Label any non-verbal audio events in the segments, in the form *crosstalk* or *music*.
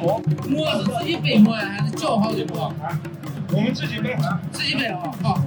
馍，馍是自己背馍呀，还是叫好的馍？我们自己背，自己背啊，好。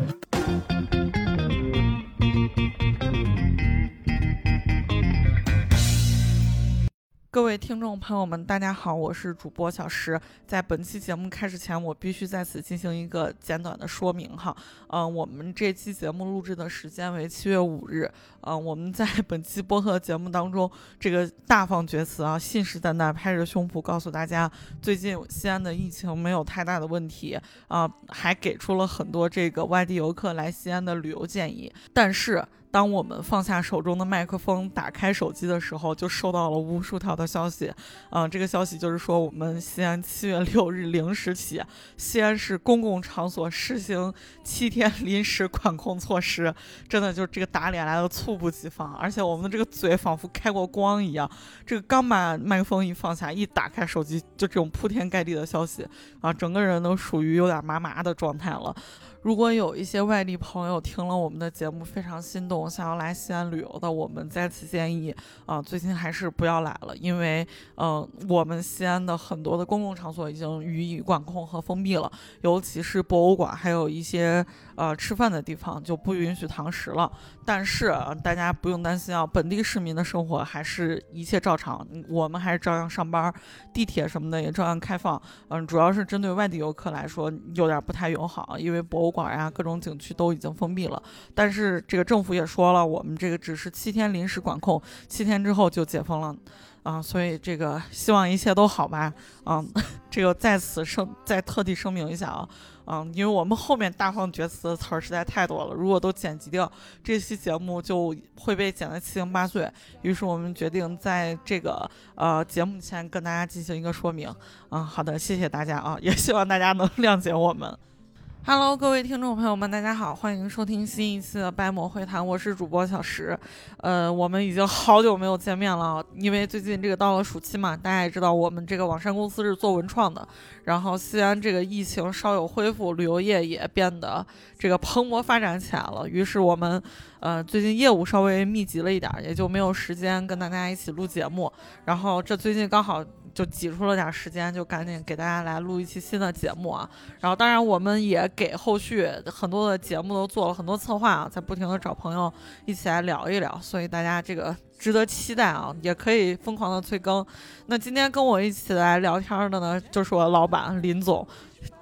各位听众朋友们，大家好，我是主播小石。在本期节目开始前，我必须在此进行一个简短的说明哈。嗯，我们这期节目录制的时间为七月五日。嗯，我们在本期播客节目当中，这个大放厥词啊，信誓旦旦，拍着胸脯告诉大家，最近西安的疫情没有太大的问题啊，还给出了很多这个外地游客来西安的旅游建议。但是，当我们放下手中的麦克风，打开手机的时候，就收到了无数条的消息。嗯，这个消息就是说，我们西安七月六日零时起，西安市公共场所实行七天 *laughs* 临时管控措施。真的就是这个打脸来的猝不及防，而且我们的这个嘴仿佛开过光一样。这个刚把麦克风一放下，一打开手机，就这种铺天盖地的消息啊，整个人都属于有点麻麻的状态了。如果有一些外地朋友听了我们的节目非常心动，想要来西安旅游的，我们再次建议啊，最近还是不要来了，因为嗯，我们西安的很多的公共场所已经予以管控和封闭了，尤其是博物馆，还有一些呃吃饭的地方就不允许堂食了。但是大家不用担心啊，本地市民的生活还是一切照常，我们还是照样上班，地铁什么的也照样开放。嗯，主要是针对外地游客来说有点不太友好，因为博物馆呀、各种景区都已经封闭了。但是这个政府也说了，我们这个只是七天临时管控，七天之后就解封了。啊，所以这个希望一切都好吧。嗯，*laughs* 这个在此声再特地声明一下啊。嗯，因为我们后面大放厥词的词儿实在太多了，如果都剪辑掉，这期节目就会被剪得七零八碎。于是我们决定在这个呃节目前跟大家进行一个说明。嗯，好的，谢谢大家啊，也希望大家能谅解我们。Hello，各位听众朋友们，大家好，欢迎收听新一期的白魔会谈，我是主播小石。呃，我们已经好久没有见面了，因为最近这个到了暑期嘛，大家也知道，我们这个网山公司是做文创的，然后西安这个疫情稍有恢复，旅游业也变得这个蓬勃发展起来了，于是我们呃最近业务稍微密集了一点，也就没有时间跟大家一起录节目。然后这最近刚好。就挤出了点时间，就赶紧给大家来录一期新的节目啊！然后，当然我们也给后续很多的节目都做了很多策划啊，在不停的找朋友一起来聊一聊，所以大家这个值得期待啊！也可以疯狂的催更。那今天跟我一起来聊天的呢，就是我老板林总。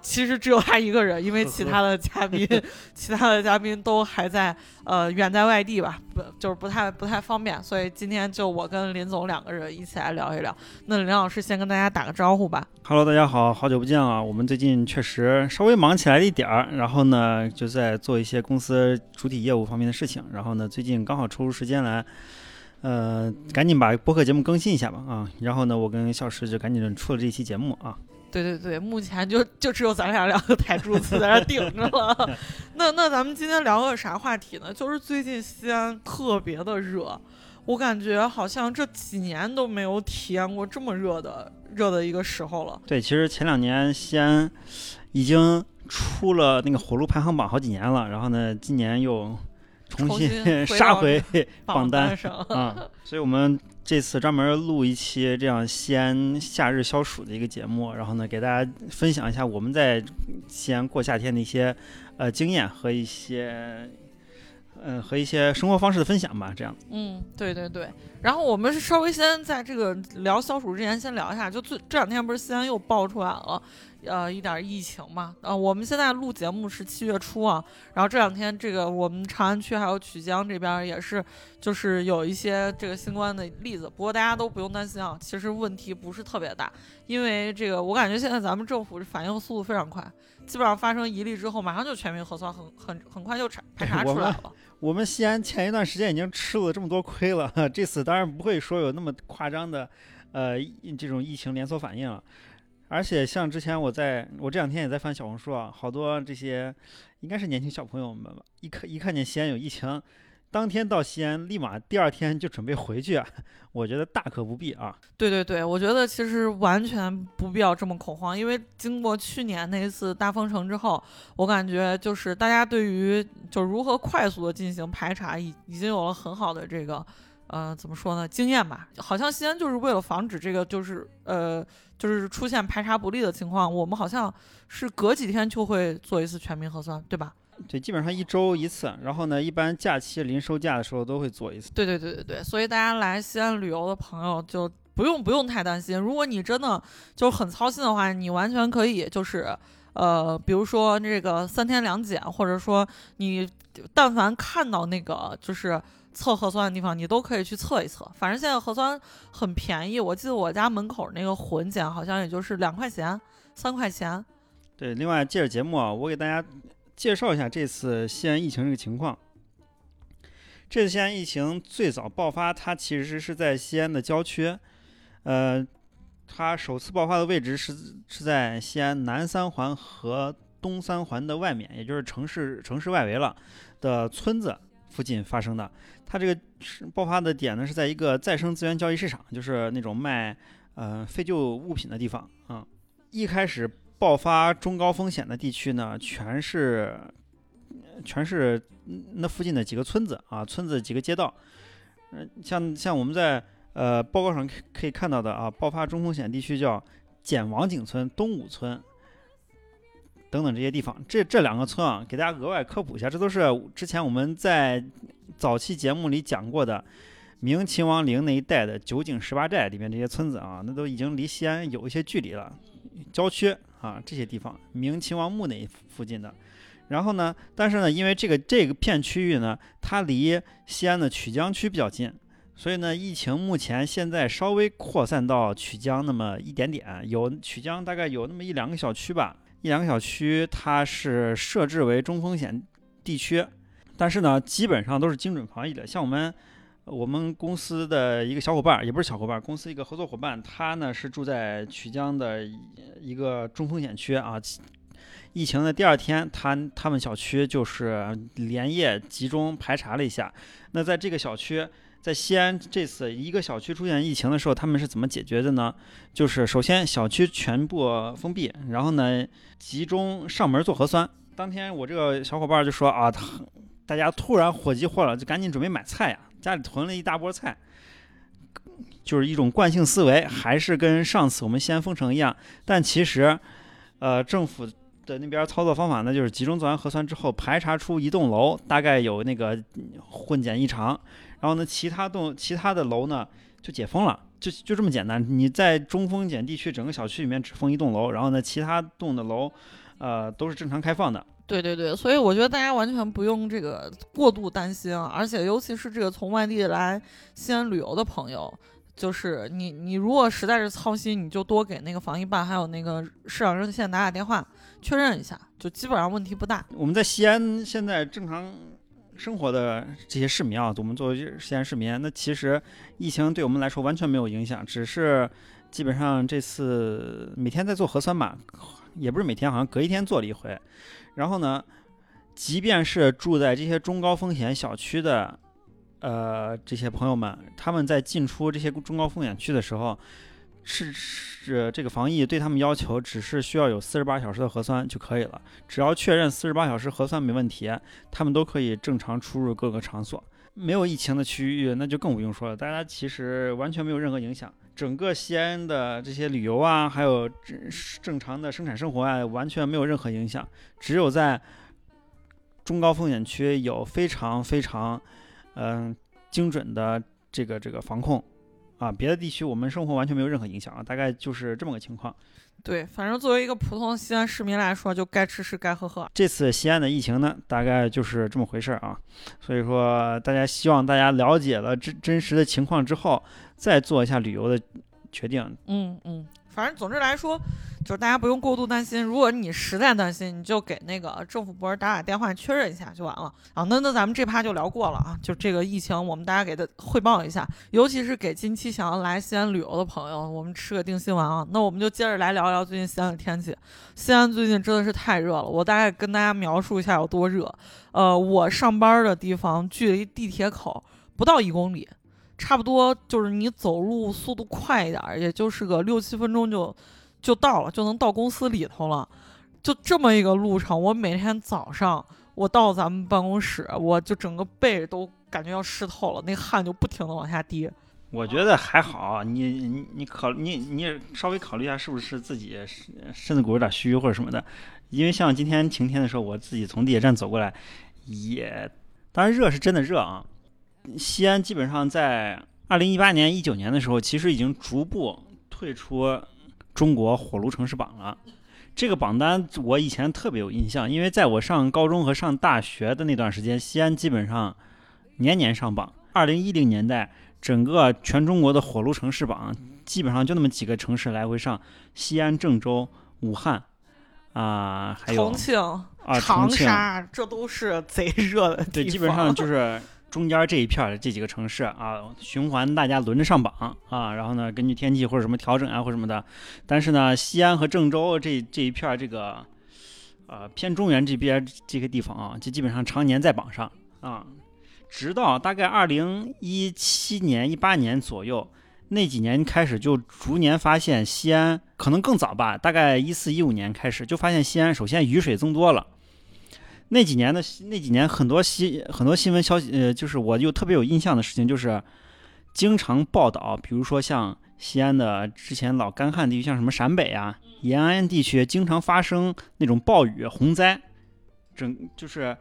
其实只有他一个人，因为其他的嘉宾，*laughs* 其他的嘉宾都还在呃远在外地吧，不就是不太不太方便，所以今天就我跟林总两个人一起来聊一聊。那林老师先跟大家打个招呼吧。Hello，大家好，好久不见啊！我们最近确实稍微忙起来了一点儿，然后呢就在做一些公司主体业务方面的事情，然后呢最近刚好抽出时间来，呃，赶紧把播客节目更新一下吧啊！然后呢我跟小石就赶紧出了这期节目啊。对对对，目前就 *laughs* 就只有咱俩两个台柱子在这顶着了。*laughs* 那那咱们今天聊个啥话题呢？就是最近西安特别的热，我感觉好像这几年都没有体验过这么热的热的一个时候了。对，其实前两年西安已经出了那个火炉排行榜好几年了，然后呢，今年又重新杀回 *laughs* 榜单上啊，*laughs* 所以我们。这次专门录一期这样西安夏日消暑的一个节目，然后呢，给大家分享一下我们在西安过夏天的一些呃经验和一些嗯和一些生活方式的分享吧。这样，嗯，对对对。然后我们是稍微先在这个聊消暑之前，先聊一下，就最这两天不是西安又爆出来了。呃，一点疫情嘛，呃，我们现在录节目是七月初啊，然后这两天这个我们长安区还有曲江这边也是，就是有一些这个新冠的例子，不过大家都不用担心啊，其实问题不是特别大，因为这个我感觉现在咱们政府反应速度非常快，基本上发生一例之后，马上就全民核酸，很很很快就查排查出来了。*laughs* 我们西安前一段时间已经吃了这么多亏了，*laughs* 这次当然不会说有那么夸张的，呃，这种疫情连锁反应了。而且像之前我在我这两天也在翻小红书啊，好多这些应该是年轻小朋友们吧，一看一看见西安有疫情，当天到西安，立马第二天就准备回去啊。*laughs* 我觉得大可不必啊。对对对，我觉得其实完全不必要这么恐慌，因为经过去年那一次大封城之后，我感觉就是大家对于就如何快速的进行排查，已已经有了很好的这个。呃，怎么说呢？经验吧，好像西安就是为了防止这个，就是呃，就是出现排查不力的情况，我们好像是隔几天就会做一次全民核酸，对吧？对，基本上一周一次。然后呢，一般假期临收假的时候都会做一次。对对对对对，所以大家来西安旅游的朋友就不用不用太担心。如果你真的就很操心的话，你完全可以就是呃，比如说这个三天两检，或者说你但凡看到那个就是。测核酸的地方，你都可以去测一测。反正现在核酸很便宜，我记得我家门口那个混检好像也就是两块钱、三块钱。对，另外借着节目啊，我给大家介绍一下这次西安疫情这个情况。这次西安疫情最早爆发，它其实是在西安的郊区，呃，它首次爆发的位置是是在西安南三环和东三环的外面，也就是城市城市外围了的村子附近发生的。它这个爆发的点呢，是在一个再生资源交易市场，就是那种卖呃废旧物品的地方啊。一开始爆发中高风险的地区呢，全是全是那附近的几个村子啊，村子几个街道。嗯，像像我们在呃报告上可可以看到的啊，爆发中风险地区叫简王井村、东武村等等这些地方。这这两个村啊，给大家额外科普一下，这都是之前我们在。早期节目里讲过的明秦王陵那一带的九井十八寨里面这些村子啊，那都已经离西安有一些距离了，郊区啊这些地方，明秦王墓那附近的。然后呢，但是呢，因为这个这个片区域呢，它离西安的曲江区比较近，所以呢，疫情目前现在稍微扩散到曲江那么一点点，有曲江大概有那么一两个小区吧，一两个小区它是设置为中风险地区。但是呢，基本上都是精准防疫的。像我们，我们公司的一个小伙伴，也不是小伙伴，公司一个合作伙伴，他呢是住在曲江的一个中风险区啊。疫情的第二天，他他们小区就是连夜集中排查了一下。那在这个小区，在西安这次一个小区出现疫情的时候，他们是怎么解决的呢？就是首先小区全部封闭，然后呢集中上门做核酸。当天我这个小伙伴就说啊，大家突然火急火燎，就赶紧准备买菜呀！家里囤了一大波菜，就是一种惯性思维，还是跟上次我们西安封城一样。但其实，呃，政府的那边操作方法呢，就是集中做完核酸之后，排查出一栋楼大概有那个混检异常，然后呢，其他栋其他的楼呢就解封了，就就这么简单。你在中风险地区，整个小区里面只封一栋楼，然后呢，其他栋的楼，呃，都是正常开放的。对对对，所以我觉得大家完全不用这个过度担心啊，而且尤其是这个从外地来西安旅游的朋友，就是你你如果实在是操心，你就多给那个防疫办还有那个市长热线打打电话确认一下，就基本上问题不大。我们在西安现在正常生活的这些市民啊，我们作为西安市民，那其实疫情对我们来说完全没有影响，只是基本上这次每天在做核酸嘛，也不是每天，好像隔一天做了一回。然后呢，即便是住在这些中高风险小区的，呃，这些朋友们，他们在进出这些中高风险区的时候，是是这个防疫对他们要求，只是需要有四十八小时的核酸就可以了。只要确认四十八小时核酸没问题，他们都可以正常出入各个场所。没有疫情的区域，那就更不用说了，大家其实完全没有任何影响。整个西安的这些旅游啊，还有正正常的生产生活啊，完全没有任何影响。只有在中高风险区有非常非常嗯精准的这个这个防控啊，别的地区我们生活完全没有任何影响啊，大概就是这么个情况。对，反正作为一个普通西安市民来说，就该吃吃，该喝喝。这次西安的疫情呢，大概就是这么回事儿啊。所以说，大家希望大家了解了真真实的情况之后。再做一下旅游的决定。嗯嗯，反正总之来说，就是大家不用过度担心。如果你实在担心，你就给那个政府部门打打电话确认一下就完了。啊，那那咱们这趴就聊过了啊。就这个疫情，我们大家给他汇报一下，尤其是给近期想要来西安旅游的朋友，我们吃个定心丸啊。那我们就接着来聊一聊最近西安的天气。西安最近真的是太热了，我大概跟大家描述一下有多热。呃，我上班的地方距离地铁口不到一公里。差不多就是你走路速度快一点，也就是个六七分钟就就到了，就能到公司里头了。就这么一个路程，我每天早上我到咱们办公室，我就整个背都感觉要湿透了，那汗就不停的往下滴。我觉得还好，你你你考你你稍微考虑一下，是不是自己身子骨有点虚或者什么的？因为像今天晴天的时候，我自己从地铁站走过来，也当然热是真的热啊。西安基本上在二零一八年、一九年的时候，其实已经逐步退出中国火炉城市榜了。这个榜单我以前特别有印象，因为在我上高中和上大学的那段时间，西安基本上年年上榜。二零一零年代。整个全中国的火炉城市榜，基本上就那么几个城市来回上：西安、郑州、武汉，啊，还有重庆、啊长沙，这都是贼热的地方。对，基本上就是中间这一片儿这几个城市啊，循环大家轮着上榜啊，然后呢，根据天气或者什么调整啊或者什么的。但是呢，西安和郑州这这一片这个，呃，偏中原这边这个地方啊，就基本上常年在榜上啊。直到大概二零一七年、一八年左右，那几年开始就逐年发现西安可能更早吧，大概一四一五年开始就发现西安首先雨水增多了。那几年的那几年很多新很多新闻消息，呃，就是我就特别有印象的事情，就是经常报道，比如说像西安的之前老干旱地区，像什么陕北啊、延安地区，经常发生那种暴雨洪灾，整就是。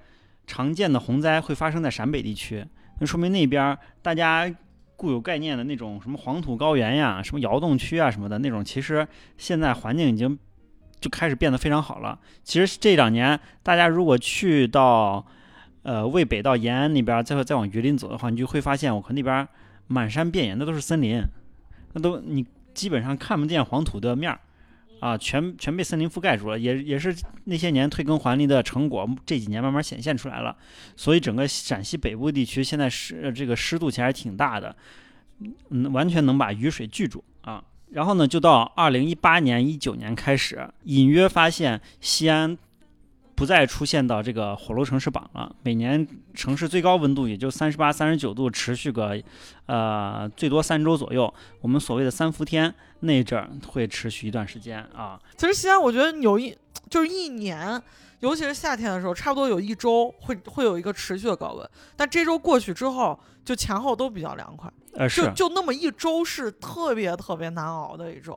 常见的洪灾会发生在陕北地区，那说明那边大家固有概念的那种什么黄土高原呀、什么窑洞区啊什么的那种，其实现在环境已经就开始变得非常好了。其实这两年大家如果去到呃渭北到延安那边，再再往榆林走的话，你就会发现，我靠那边满山遍野那都是森林，那都你基本上看不见黄土的面儿。啊，全全被森林覆盖住了，也也是那些年退耕还林的成果，这几年慢慢显现出来了。所以整个陕西北部地区现在湿这个湿度其实还挺大的，嗯，完全能把雨水聚住啊。然后呢，就到二零一八年、一九年开始，隐约发现西安。不再出现到这个火炉城市榜了。每年城市最高温度也就三十八、三十九度，持续个呃最多三周左右。我们所谓的三伏天那阵儿会持续一段时间啊。其实西安我觉得有一就是一年，尤其是夏天的时候，差不多有一周会会有一个持续的高温。但这周过去之后，就前后都比较凉快。呃，是就就那么一周是特别特别难熬的一周。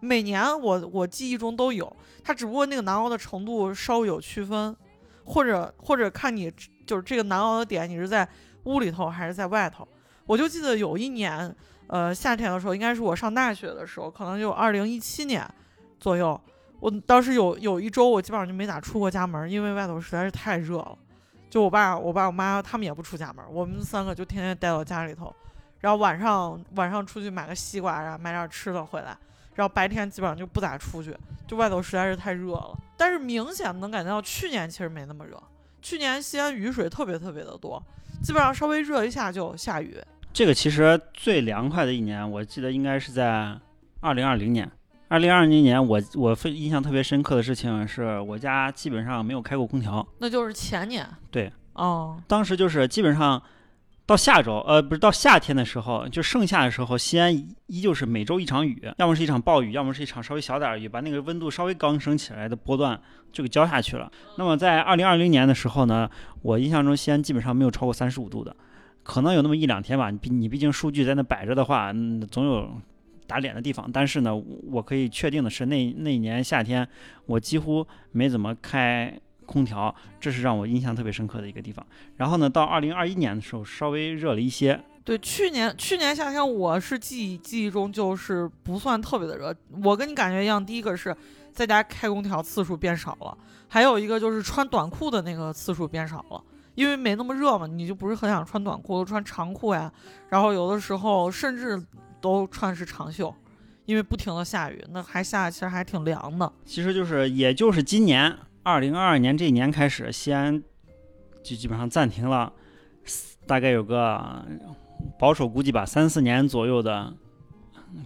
每年我我记忆中都有，它只不过那个难熬的程度稍微有区分，或者或者看你就是这个难熬的点，你是在屋里头还是在外头。我就记得有一年，呃，夏天的时候，应该是我上大学的时候，可能就二零一七年左右，我当时有有一周我基本上就没咋出过家门，因为外头实在是太热了。就我爸、我爸、我妈他们也不出家门，我们三个就天天待到家里头，然后晚上晚上出去买个西瓜啊，买点吃的回来。然后白天基本上就不咋出去，就外头实在是太热了。但是明显能感觉到去年其实没那么热，去年西安雨水特别特别的多，基本上稍微热一下就下雨。这个其实最凉快的一年，我记得应该是在二零二零年。二零二零年，我我非印象特别深刻的事情是我家基本上没有开过空调。那就是前年。对。哦。当时就是基本上。到下周，呃，不是到夏天的时候，就盛夏的时候，西安依旧是每周一场雨，要么是一场暴雨，要么是一场稍微小点儿雨，把那个温度稍微刚升起来的波段就给浇下去了。那么在二零二零年的时候呢，我印象中西安基本上没有超过三十五度的，可能有那么一两天吧。你毕你毕竟数据在那摆着的话，总有打脸的地方。但是呢，我可以确定的是，那那年夏天我几乎没怎么开。空调，这是让我印象特别深刻的一个地方。然后呢，到二零二一年的时候，稍微热了一些。对，去年去年夏天，我是记忆记忆中就是不算特别的热。我跟你感觉一样，第一个是在家开空调次数变少了，还有一个就是穿短裤的那个次数变少了，因为没那么热嘛，你就不是很想穿短裤，都穿长裤呀。然后有的时候甚至都穿是长袖，因为不停的下雨，那还下其实还挺凉的。其实就是，也就是今年。二零二二年这一年开始，西安就基本上暂停了，大概有个保守估计吧，三四年左右的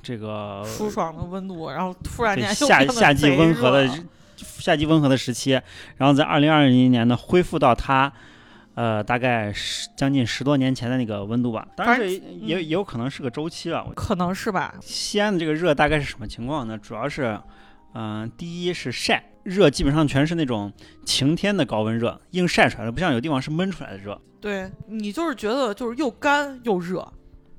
这个舒爽的温度，然后突然间夏夏季温和的夏季温和的时期，然后在二零二零年呢恢复到它呃大概十将近十多年前的那个温度吧，当然也也有可能是个周期了，可能是吧。西安的这个热大概是什么情况呢？主要是嗯，第一是晒。热基本上全是那种晴天的高温热，硬晒出来的，不像有地方是闷出来的热。对你就是觉得就是又干又热，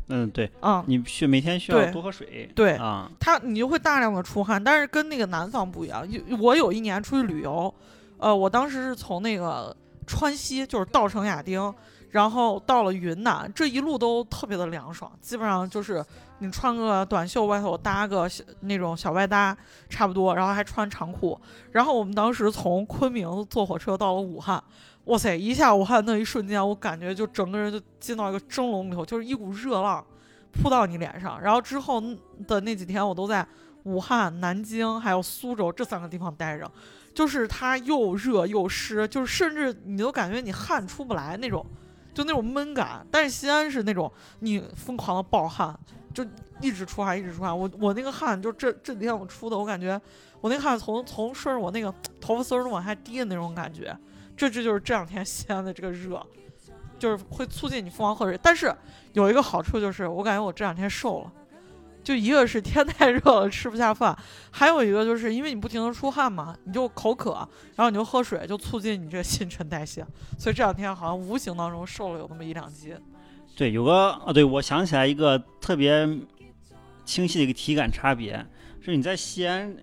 嗯，对，啊、你需每天需要多喝水。对啊，它你就会大量的出汗，但是跟那个南方不一样。有我有一年出去旅游，呃，我当时是从那个川西，就是稻城亚丁，然后到了云南，这一路都特别的凉爽，基本上就是你穿个短袖外头搭个小那种小外搭差不多，然后还穿长裤。然后我们当时从昆明坐火车到了武汉，哇塞，一下武汉那一瞬间，我感觉就整个人就进到一个蒸笼里头，就是一股热浪扑到你脸上。然后之后的那几天，我都在武汉、南京还有苏州这三个地方待着，就是它又热又湿，就是甚至你都感觉你汗出不来那种，就那种闷感。但是西安是那种你疯狂的暴汗，就一直出汗，一直出汗。我我那个汗就这这几天我出的，我感觉我那汗从从顺着我那个头发丝儿都往下滴的那种感觉。这这就是这两天西安的这个热，就是会促进你疯狂喝水。但是有一个好处就是，我感觉我这两天瘦了。就一个是天太热了吃不下饭，还有一个就是因为你不停的出汗嘛，你就口渴，然后你就喝水，就促进你这个新陈代谢。所以这两天好像无形当中瘦了有那么一两斤。对，有个啊，对我想起来一个特别清晰的一个体感差别，是你在西安，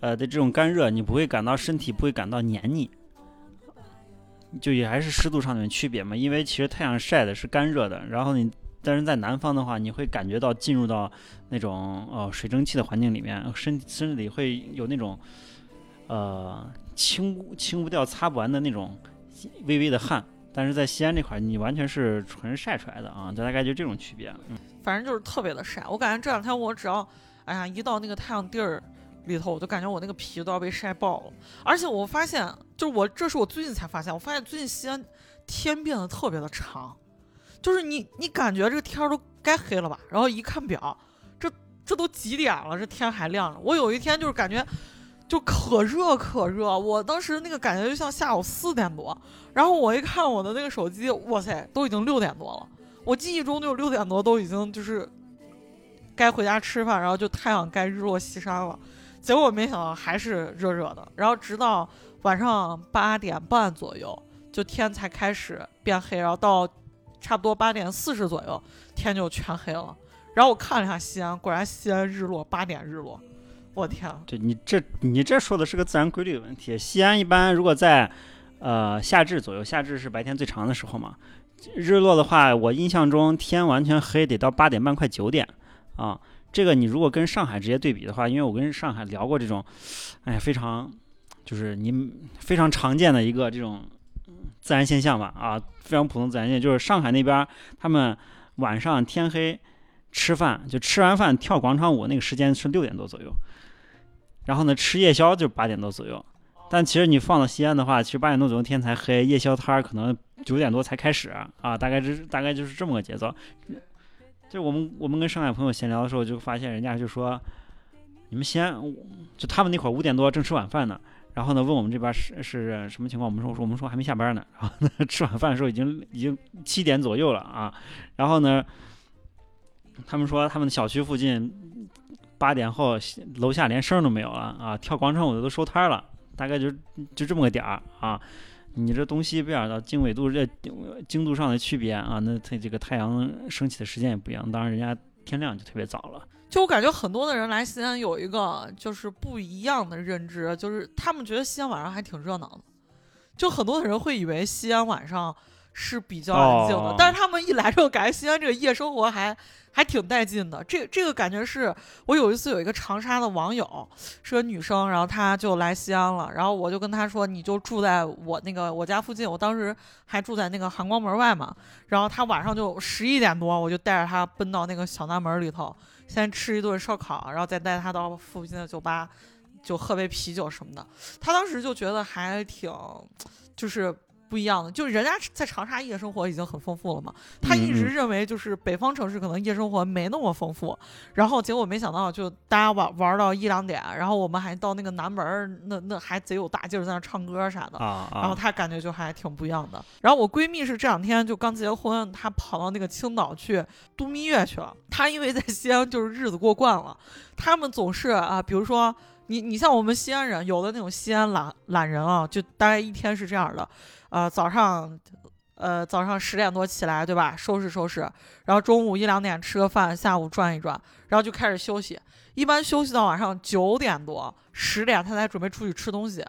呃的这种干热，你不会感到身体不会感到黏腻，就也还是湿度上面区别嘛。因为其实太阳晒的是干热的，然后你但是在南方的话，你会感觉到进入到那种呃水蒸气的环境里面，身身体里会有那种呃清清不掉、擦不完的那种微微的汗。但是在西安这块，你完全是纯晒出来的啊，就大概就这种区别。嗯，反正就是特别的晒。我感觉这两天我只要，哎呀，一到那个太阳地儿里头，我就感觉我那个皮都要被晒爆了。而且我发现，就是我这是我最近才发现，我发现最近西安天变得特别的长，就是你你感觉这个天儿都该黑了吧，然后一看表，这这都几点了，这天还亮着。我有一天就是感觉。就可热可热，我当时那个感觉就像下午四点多，然后我一看我的那个手机，哇塞，都已经六点多了。我记忆中就六点多都已经就是该回家吃饭，然后就太阳该日落西山了。结果没想到还是热热的，然后直到晚上八点半左右，就天才开始变黑，然后到差不多八点四十左右，天就全黑了。然后我看了一下西安，果然西安日落八点日落。我天！对你这你这说的是个自然规律的问题。西安一般如果在呃夏至左右，夏至是白天最长的时候嘛，日落的话，我印象中天完全黑得到八点半快九点啊。这个你如果跟上海直接对比的话，因为我跟上海聊过这种，哎，非常就是你非常常见的一个这种自然现象吧啊，非常普通自然现象，就是上海那边他们晚上天黑吃饭，就吃完饭跳广场舞那个时间是六点多左右。然后呢，吃夜宵就八点多左右，但其实你放到西安的话，其实八点多左右天才黑，夜宵摊儿可能九点多才开始啊，大概是大概就是这么个节奏。就我们我们跟上海朋友闲聊的时候，就发现人家就说，你们西安就他们那会儿五点多正吃晚饭呢，然后呢问我们这边是是什么情况，我们说我说我们说还没下班呢，然后呢吃晚饭的时候已经已经七点左右了啊，然后呢他们说他们的小区附近。八点后，楼下连声都没有了啊！跳广场舞的都收摊了，大概就就这么个点儿啊。你这东西边的经纬度这经度上的区别啊，那它这个太阳升起的时间也不一样。当然，人家天亮就特别早了。就我感觉很多的人来西安有一个就是不一样的认知，就是他们觉得西安晚上还挺热闹的。就很多的人会以为西安晚上是比较安静的，哦、但是他们一来之后，感觉西安这个夜生活还。还挺带劲的，这这个感觉是我有一次有一个长沙的网友是个女生，然后她就来西安了，然后我就跟她说，你就住在我那个我家附近，我当时还住在那个含光门外嘛，然后她晚上就十一点多，我就带着她奔到那个小南门里头，先吃一顿烧烤，然后再带他到附近的酒吧，就喝杯啤酒什么的，他当时就觉得还挺，就是。不一样的，就是人家在长沙夜生活已经很丰富了嘛，他一直认为就是北方城市可能夜生活没那么丰富，然后结果没想到就大家玩玩到一两点，然后我们还到那个南门，那那还贼有大劲儿在那唱歌啥的，然后他感觉就还挺不一样的。然后我闺蜜是这两天就刚结婚，她跑到那个青岛去度蜜月去了。她因为在西安就是日子过惯了，他们总是啊，比如说你你像我们西安人，有的那种西安懒懒人啊，就大概一天是这样的，呃，早上，呃，早上十点多起来，对吧？收拾收拾，然后中午一两点吃个饭，下午转一转，然后就开始休息。一般休息到晚上九点多、十点，他才准备出去吃东西。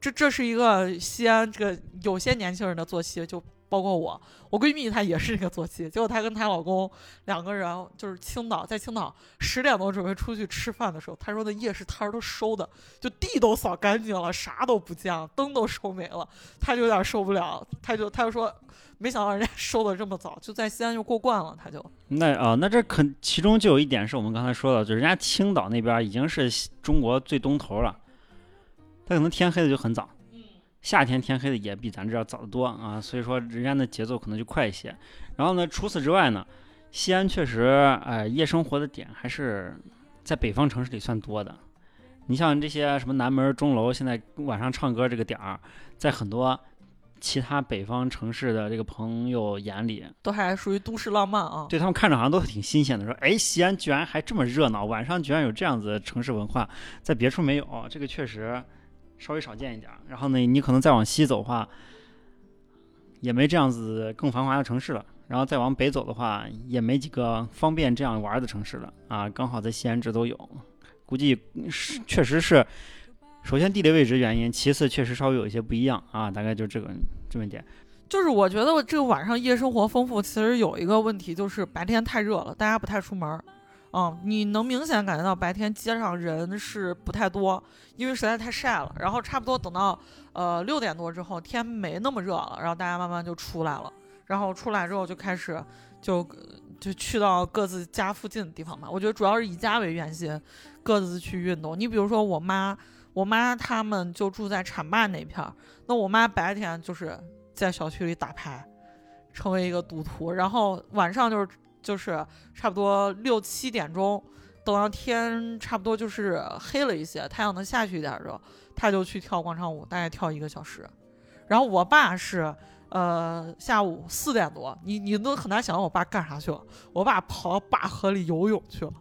这这是一个西安这个有些年轻人的作息，就包括我，我闺蜜她也是这个作息。结果她跟她老公两个人就是青岛，在青岛十点多准备出去吃饭的时候，她说那夜市摊儿都收的，就地都扫干净了，啥都不见了，灯都收没了，她就有点受不了，她就她就说，没想到人家 *laughs* 收的这么早，就在西安就过惯了，她就。那啊，那这可其中就有一点是我们刚才说的，就是人家青岛那边已经是中国最东头了，他可能天黑的就很早。夏天天黑的也比咱这要早得多啊，所以说人家的节奏可能就快一些。然后呢，除此之外呢，西安确实，呃，夜生活的点还是在北方城市里算多的。你像这些什么南门钟楼，现在晚上唱歌这个点儿，在很多其他北方城市的这个朋友眼里，都还属于都市浪漫啊。对他们看着好像都挺新鲜的，说，哎，西安居然还这么热闹，晚上居然有这样子城市文化，在别处没有，这个确实。稍微少见一点，然后呢，你可能再往西走的话，也没这样子更繁华的城市了。然后再往北走的话，也没几个方便这样玩的城市了啊。刚好在西安这都有，估计是确实是，首先地理位置原因，其次确实稍微有一些不一样啊。大概就这个这么点。就是我觉得这个晚上夜生活丰富，其实有一个问题就是白天太热了，大家不太出门。嗯，你能明显感觉到白天街上人是不太多，因为实在太晒了。然后差不多等到呃六点多之后，天没那么热了，然后大家慢慢就出来了。然后出来之后就开始就就去到各自家附近的地方嘛。我觉得主要是以家为圆心，各自去运动。你比如说我妈，我妈他们就住在浐灞那片儿，那我妈白天就是在小区里打牌，成为一个赌徒，然后晚上就是。就是差不多六七点钟，等到天差不多就是黑了一些，太阳能下去一点的时候，他就去跳广场舞，大概跳一个小时。然后我爸是，呃，下午四点多，你你都很难想象我爸干啥去了。我爸跑到坝河里游泳去了，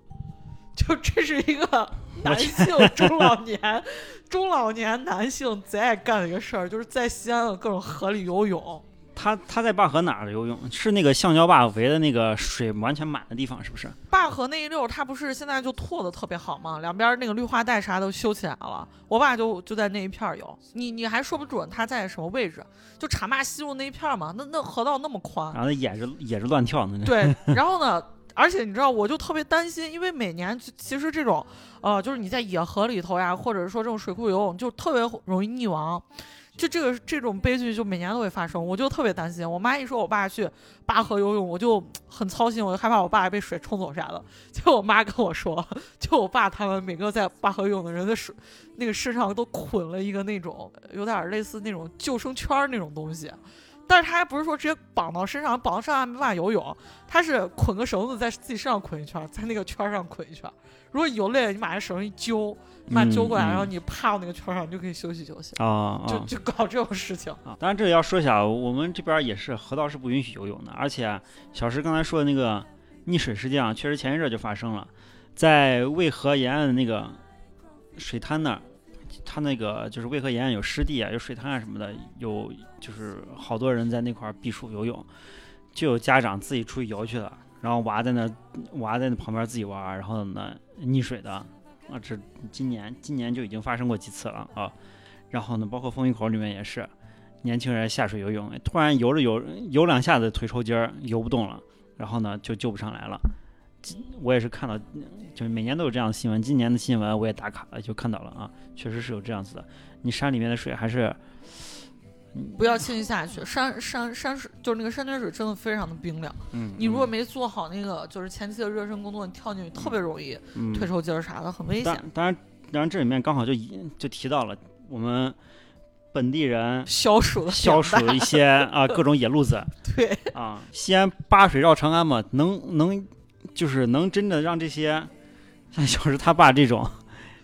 就这是一个男性中老年中老年男性贼爱干的一个事儿，就是在西安的各种河里游泳。他他在坝河哪儿游泳？是那个橡胶坝围的那个水完全满的地方，是不是？坝河那一溜，它不是现在就拓的特别好吗？两边那个绿化带啥都修起来了。我爸就就在那一片游，你你还说不准他在什么位置，就浐灞西路那一片嘛。那那河道那么宽，然后也是也是乱跳呢。对，*laughs* 然后呢，而且你知道，我就特别担心，因为每年其实这种，呃，就是你在野河里头呀，或者是说这种水库游泳，就特别容易溺亡。就这个这种悲剧就每年都会发生，我就特别担心。我妈一说我爸去巴河游泳，我就很操心，我就害怕我爸被水冲走啥的。*laughs* 就我妈跟我说，*laughs* 就我爸他们每个在巴河游泳的人的水，那个身上都捆了一个那种有点类似那种救生圈那种东西，但是他还不是说直接绑到身上，绑到身上没办法游泳，他是捆个绳子在自己身上捆一圈，在那个圈上捆一圈。如果游累了，你把那绳一揪。你把揪过来，然后你趴到那个圈上，你就可以休息休息啊，就就搞这种事情啊。当然，这里要说一下，我们这边也是河道是不允许游泳的，而且小石刚才说的那个溺水事件啊，确实前一阵就发生了，在渭河沿岸的那个水滩那儿，它那个就是渭河沿岸有湿地啊，有水滩啊什么的，有就是好多人在那块避暑游泳，就有家长自己出去游去了，然后娃在那娃在那旁边自己玩，然后呢溺水的。啊，这今年今年就已经发生过几次了啊，然后呢，包括风峪口里面也是，年轻人下水游泳，突然游着游游两下子腿抽筋儿，游不动了，然后呢就救不上来了。我也是看到，就是每年都有这样的新闻，今年的新闻我也打卡了，就看到了啊，确实是有这样子的。你山里面的水还是。不要轻易下去，山山山水就是那个山泉水真的非常的冰凉。嗯，你如果没做好那个就是前期的热身工作，你跳进去特别容易腿抽筋儿啥的，很危险。当然，当然这里面刚好就就提到了我们本地人消暑的消暑一些啊各种野路子。*laughs* 对啊，西安八水绕长安嘛，能能就是能真的让这些 *laughs* 像小石他爸这种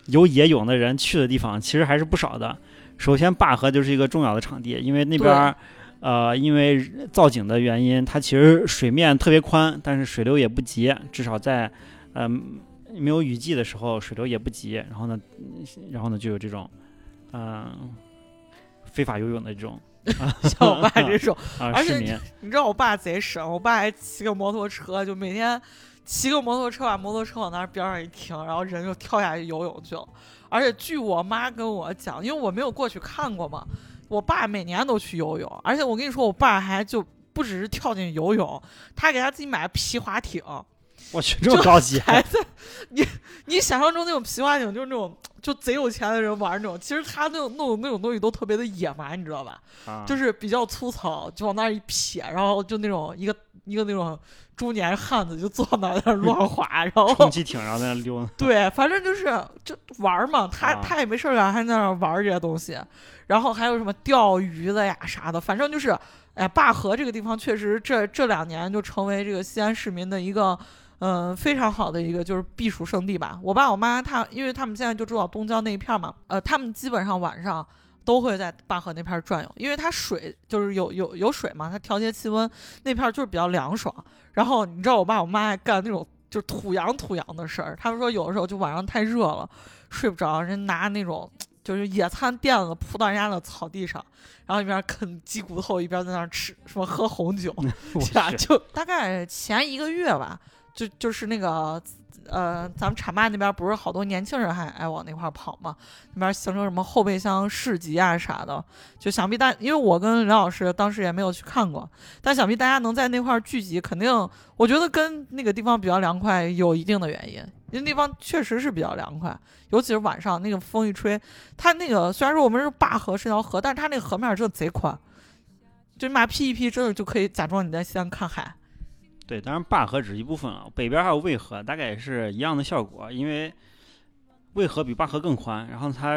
有野泳的人去的地方，其实还是不少的。首先，坝河就是一个重要的场地，因为那边，呃，因为造景的原因，它其实水面特别宽，但是水流也不急，至少在，嗯，没有雨季的时候，水流也不急，然后呢，嗯然后呢就有这种，嗯、非法游泳的这种 *laughs* 像我爸这种，啊而且你知道我爸贼省，我爸还骑个摩托车，就每天骑个摩托车把摩托车往那儿边上一停，然后人就跳下去游泳去了。而且据我妈跟我讲，因为我没有过去看过嘛，我爸每年都去游泳，而且我跟你说，我爸还就不只是跳进去游泳，他给他自己买皮划艇，我去这么高级，还在你你想象中那种皮划艇就是那种就贼有钱的人玩那种，其实他那种那种那种东西都特别的野蛮，你知道吧？啊就是比较粗糙，就往那儿一撇，然后就那种一个一个那种中年汉子就坐那儿在那儿乱滑，然后充气艇，然后在那溜，对，反正就是就玩儿嘛，他、啊他也没事儿干，还在那玩儿这些东西，然后还有什么钓鱼的呀啥的，反正就是，哎，灞河这个地方确实这这两年就成为这个西安市民的一个。嗯，非常好的一个就是避暑胜地吧。我爸我妈他，因为他们现在就住到东郊那一片儿嘛，呃，他们基本上晚上都会在坝河那片儿转悠，因为它水就是有有有水嘛，它调节气温，那片儿就是比较凉爽。然后你知道我爸我妈还干那种就是土洋土洋的事儿，他们说有的时候就晚上太热了，睡不着，人拿那种就是野餐垫子铺到人家的草地上，然后一边啃鸡骨头一边在那吃什么喝红酒，*laughs* 就大概前一个月吧，就就是那个呃，咱们浐灞那边不是好多年轻人还爱往那块儿跑嘛，那边形成什么后备箱市集啊啥的，就想必大，因为我跟刘老师当时也没有去看过，但想必大家能在那块儿聚集，肯定我觉得跟那个地方比较凉快有一定的原因，因为那地方确实是比较凉快，尤其是晚上那个风一吹，它那个虽然说我们是灞河是条河，但是它那个河面真的贼宽，就你把它劈一 P，，真的就可以假装你在西安看海。对，当然灞河只是一部分了，北边还有渭河，大概也是一样的效果，因为渭河比灞河更宽，然后它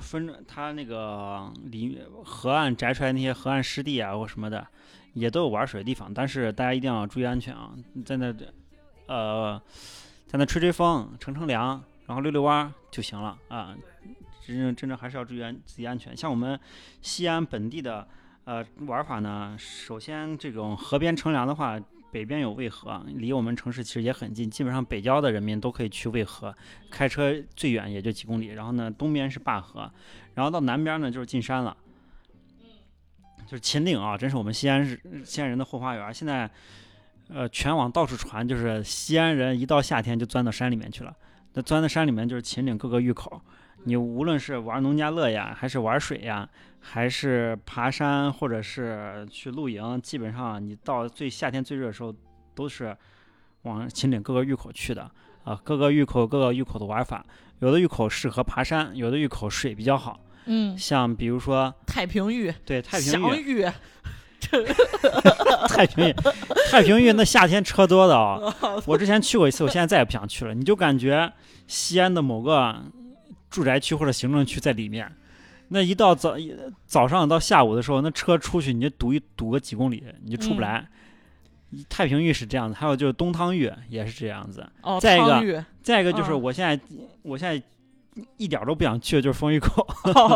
分它那个 *silence* 里河岸摘出来那些河岸湿地啊或什么的，也都有玩水的地方，但是大家一定要注意安全啊，在那呃在那吹吹风、乘乘凉，然后溜溜弯就行了啊。真正真正还是要注意安自己安全。像我们西安本地的呃玩法呢，首先这种河边乘凉的话，北边有渭河，离我们城市其实也很近，基本上北郊的人民都可以去渭河，开车最远也就几公里。然后呢，东边是灞河，然后到南边呢就是进山了，就是秦岭啊，真是我们西安市西安人的后花园。现在，呃，全网到处传，就是西安人一到夏天就钻到山里面去了。那钻到山里面就是秦岭各个峪口，你无论是玩农家乐呀，还是玩水呀，还是爬山，或者是去露营，基本上你到最夏天最热的时候，都是往秦岭各个峪口去的啊。各个峪口各个峪口的玩法，有的峪口适合爬山，有的峪口水比较好，嗯，像比如说太平峪、对太平峪，峪，太平峪，*laughs* 太平峪那夏天车多的啊、*laughs* 我之前去过一次，我现在再也不想去了。你就感觉西安的某个住宅区或者行政区在里面，那一到早早上到下午的时候，那车出去你就堵一堵个几公里，你就出不来。太平峪是这样的，还有就是东汤峪也是这样子。哦，再一个，再一个就是嗯我现在、我现在一点儿都不想去的就是丰峪口，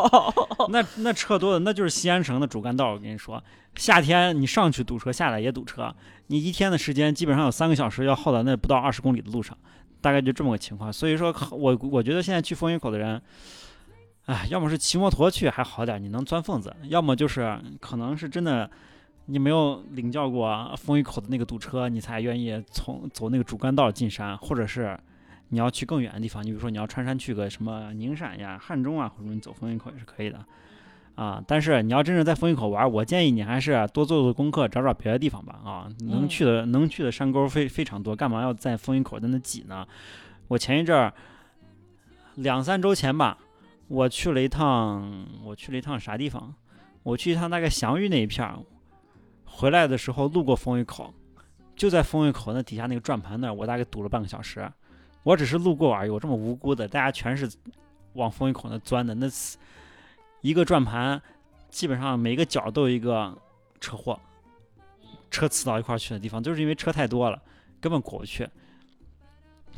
*laughs* 那那车多的那就是西安城的主干道。我跟你说，夏天你上去堵车，下来也堵车，你一天的时间基本上有三个小时要耗在那不到二十公里的路上，大概就这么个情况。所以说我我觉得现在去丰峪口的人。哎，要么是骑摩托去还好点，你能钻缝子；要么就是可能是真的，你没有领教过丰峪口的那个堵车，你才愿意从走那个主干道进山，或者是你要去更远的地方，你比如说你要穿山去个什么宁陕呀、汉中啊，或者你走丰峪口也是可以的啊。但是你要真是在丰峪口玩，我建议你还是多做做功课，找找别的地方吧啊。能去的、能去的山沟非非常多，干嘛要在丰峪口在那挤呢？我前一阵儿两三周前吧，我去了一趟，我去了一趟啥地方？我去一趟大概祥玉那一片儿，回来的时候路过丰峪口，就在丰峪口那底下那个转盘那儿，我大概堵了半个小时。我只是路过而已，我这么无辜的，大家全是往丰峪口那钻的，那呲一个转盘，基本上每个角都有一个车祸，车刺到一块儿去的地方，就是因为车太多了，根本过不去。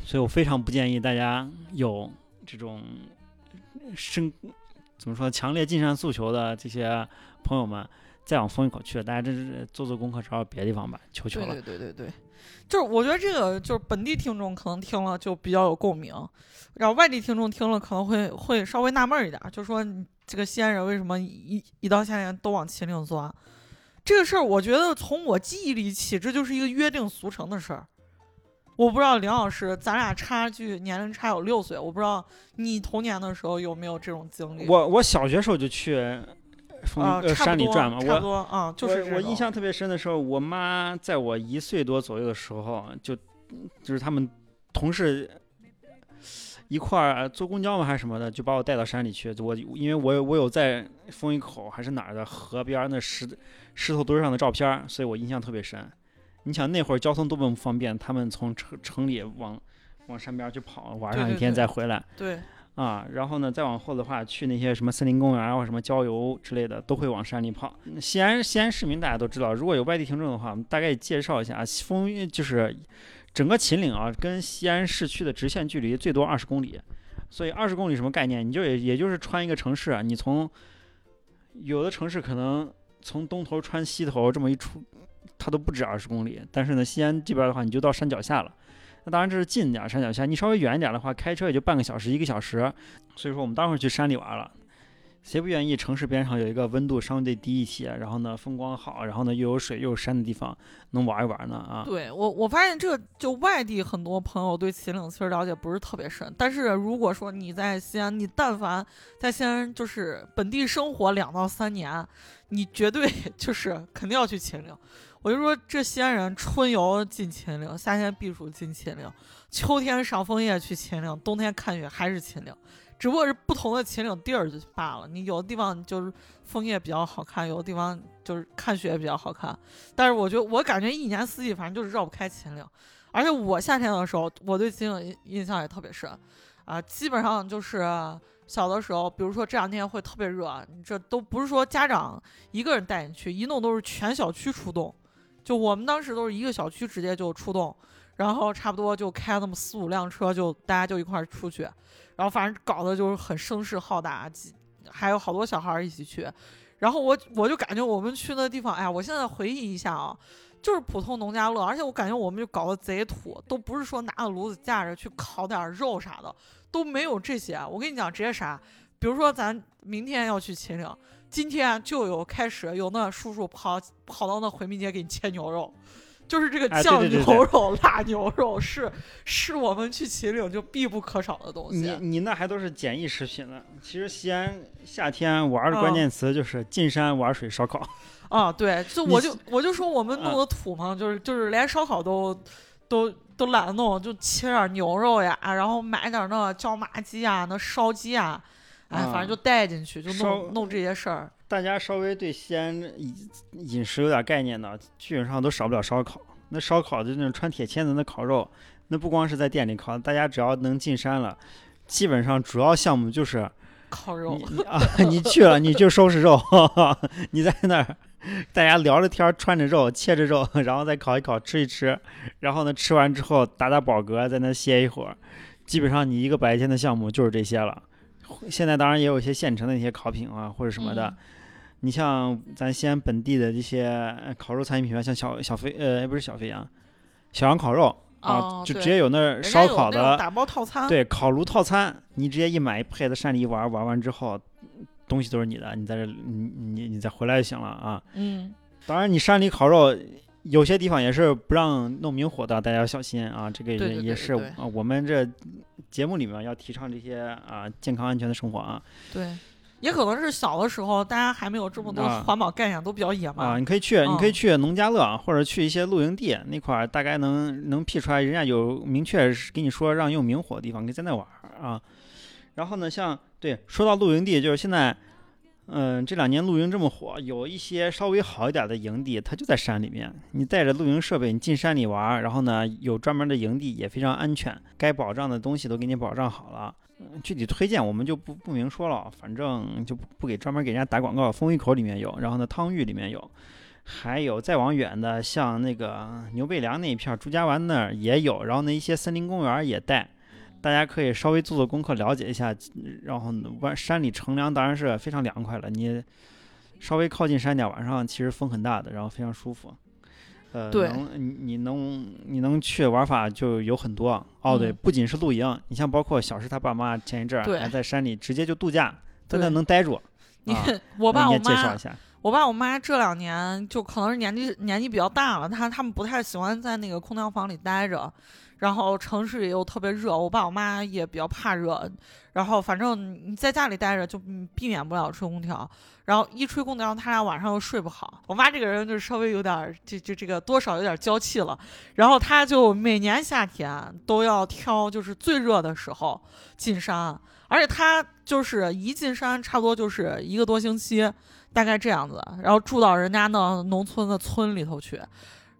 所以我非常不建议大家有这种深怎么说强烈进山诉求的这些朋友们，再往风一口去，大家真是做做功课，找找别的地方吧，求求了。对对对对，就是我觉得这个就是本地听众可能听了就比较有共鸣，然后外地听众听了可能会会稍微纳闷儿一点儿，就说你这个西安人为什么一一到夏天都往秦岭钻？这个事儿，我觉得从我记忆里起，这就是一个约定俗成的事儿。我不知道林老师，咱俩差距年龄差有六岁，我不知道你童年的时候有没有这种经历。我我小学时候就去风、啊，呃山里转嘛，差不我多啊，就是我我印象特别深的时候，我妈在我一岁多左右的时候，就就是他们同事一块儿坐公交嘛还是什么的，就把我带到山里去。我因为我有我有在丰一口还是哪儿的河边儿那石石头堆上的照片，所以我印象特别深。你想那会儿交通多么不方便，他们从城城里往往山边儿去跑，玩上一天再回来。对啊，然后呢，再往后的话，去那些什么森林公园啊，或什么郊游之类的，都会往山里跑。嗯西安西安市民大家都知道，如果有外地听众的话，我们大概介绍一下啊，风就是整个秦岭啊，跟西安市区的直线距离最多二十公里，所以二十公里什么概念？你就也也就是穿一个城市啊，你从有的城市可能从东头穿西头这么一出，它都不止二十公里，但是呢，西安这边的话，你就到山脚下了。那当然这是近点儿山脚下，你稍微远一点的话，开车也就半个小时一个小时。所以说我们当会儿去山里玩了，谁不愿意城市边上有一个温度相对低一些，然后呢风光好，然后呢又有水又有山的地方能玩一玩呢啊？对我，我发现这就外地很多朋友对秦岭其实了解不是特别深，但是如果说你在西安，你但凡在西安就是本地生活两到三年，你绝对 *laughs* 就是肯定要去秦岭。我就说这西安人春游进秦岭，夏天避暑进秦岭，秋天赏枫叶去秦岭，冬天看雪还是秦岭，只不过是不同的秦岭地儿就罢了。你有的地方就是枫叶比较好看，有的地方就是看雪比较好看。但是我觉得我感觉一年四季反正就是绕不开秦岭，而且我夏天的时候，我对秦岭印象也特别深，啊、基本上就是小的时候，比如说这两天会特别热，你这都不是说家长一个人带你去，一弄都是全小区出动，就我们当时都是一个小区直接就出动，然后差不多就开那么四五辆车，就大家就一块儿出去，然后反正搞得就是很声势浩大，几还有好多小孩一起去。然后我我就感觉我们去那地方，哎呀，我现在回忆一下啊，就是普通农家乐，而且我感觉我们就搞得贼土，都不是说拿个炉子架着去烤点肉啥的，都没有这些。我跟你讲，直接啥，比如说咱明天要去秦岭，今天就有开始有那叔叔跑跑到那回民街给你切牛肉。就是这个酱牛肉、辣牛肉是 *laughs* 是我们去秦岭就必不可少的东西。你你那还都是简易食品呢。其实西安夏天玩的嗯关键词就是进山玩水烧烤。啊，对，就我就我就说我们啊弄的土嘛，就是就是连烧烤都都都懒得弄，就切点牛肉呀，然后买点那椒麻鸡啊，那烧鸡啊，哎，反正就带进去，就弄弄这些事儿。大家稍微对西安饮饮食有点概念的，基本上都少不了烧烤。那烧烤就那种穿铁签子那烤肉，那不光是在店里烤，大家只要能进山了，基本上主要项目就是烤肉你，啊，你去了你就收拾肉，*laughs* 你在那儿，大家聊着天儿，穿着肉，切着肉，然后再烤一烤，吃一吃，然后呢吃完之后打打饱嗝，在那歇一会儿。基本上你一个白天的项目就是这些了。现在当然也有一些现成的那些烤品啊或者什么的。嗯你像咱西安本地的这些呃烤肉餐饮品牌，像小小飞呃不是小飞羊，小羊烤肉啊，就直接有那烧烤的打包套餐，对，烤炉套餐，你直接一买配在山里一玩，玩完之后，东西都是你的，你在这你你你再回来就行了啊。嗯，当然，你山里烤肉有些地方也是不让弄明火的，大家要小心啊。这个也是啊，我们这节目里面要提倡这些啊健康安全的生活啊对。也可能是小的时候，大家还没有这么多啊环保概念，都比较野啊！你可以去，你可以嗯去农家乐啊或者去一些露营地那块儿，大概能能辟出来，人家有明确是跟你说让用明火的地方，你可以在那玩儿啊。然后呢，像对说到露营地，就是现在，嗯，这两年露营这么火，有一些稍微好一点的营地，它就在山里面。你带着露营设备，你进山里玩，然后呢，有专门的营地，也非常安全，该保障的东西都给你保障好了。具体推荐我们就不不明说了，反正就不不给专门给人家打广告。风一口里面有，然后呢，汤峪里面有，还有再往远的，像那个牛背梁那一片，朱家湾那儿也有，然后呢，一些森林公园也带。大家可以稍微做做功课，了解一下。然后呢，湾山里乘凉当然是非常凉快了。你稍微靠近山点，晚上其实风很大的，然后非常舒服。呃，对能你你能你能去玩法就有很多。哦，对，嗯不仅是露营，你像包括小石他爸妈前一阵儿还在山里直接就度假，在那能待住。你啊我 *laughs* 爸我那你介绍妈一下。我爸我妈这两年就可能是年纪年纪比较大了，他他们不太喜欢在那个空调房里待着，然后城市也又特别热，我爸我妈也比较怕热，然后反正你在家里待着就避免不了吹空调，然后一吹空调，他俩晚上又睡不好。我妈这个人就稍微有点儿这这这个多少有点娇气了，然后她就每年夏天都要挑就是最热的时候进山，而且她就是一进山差不多就是一个多星期。大概这样子，然后住到人家那农村的村里头去，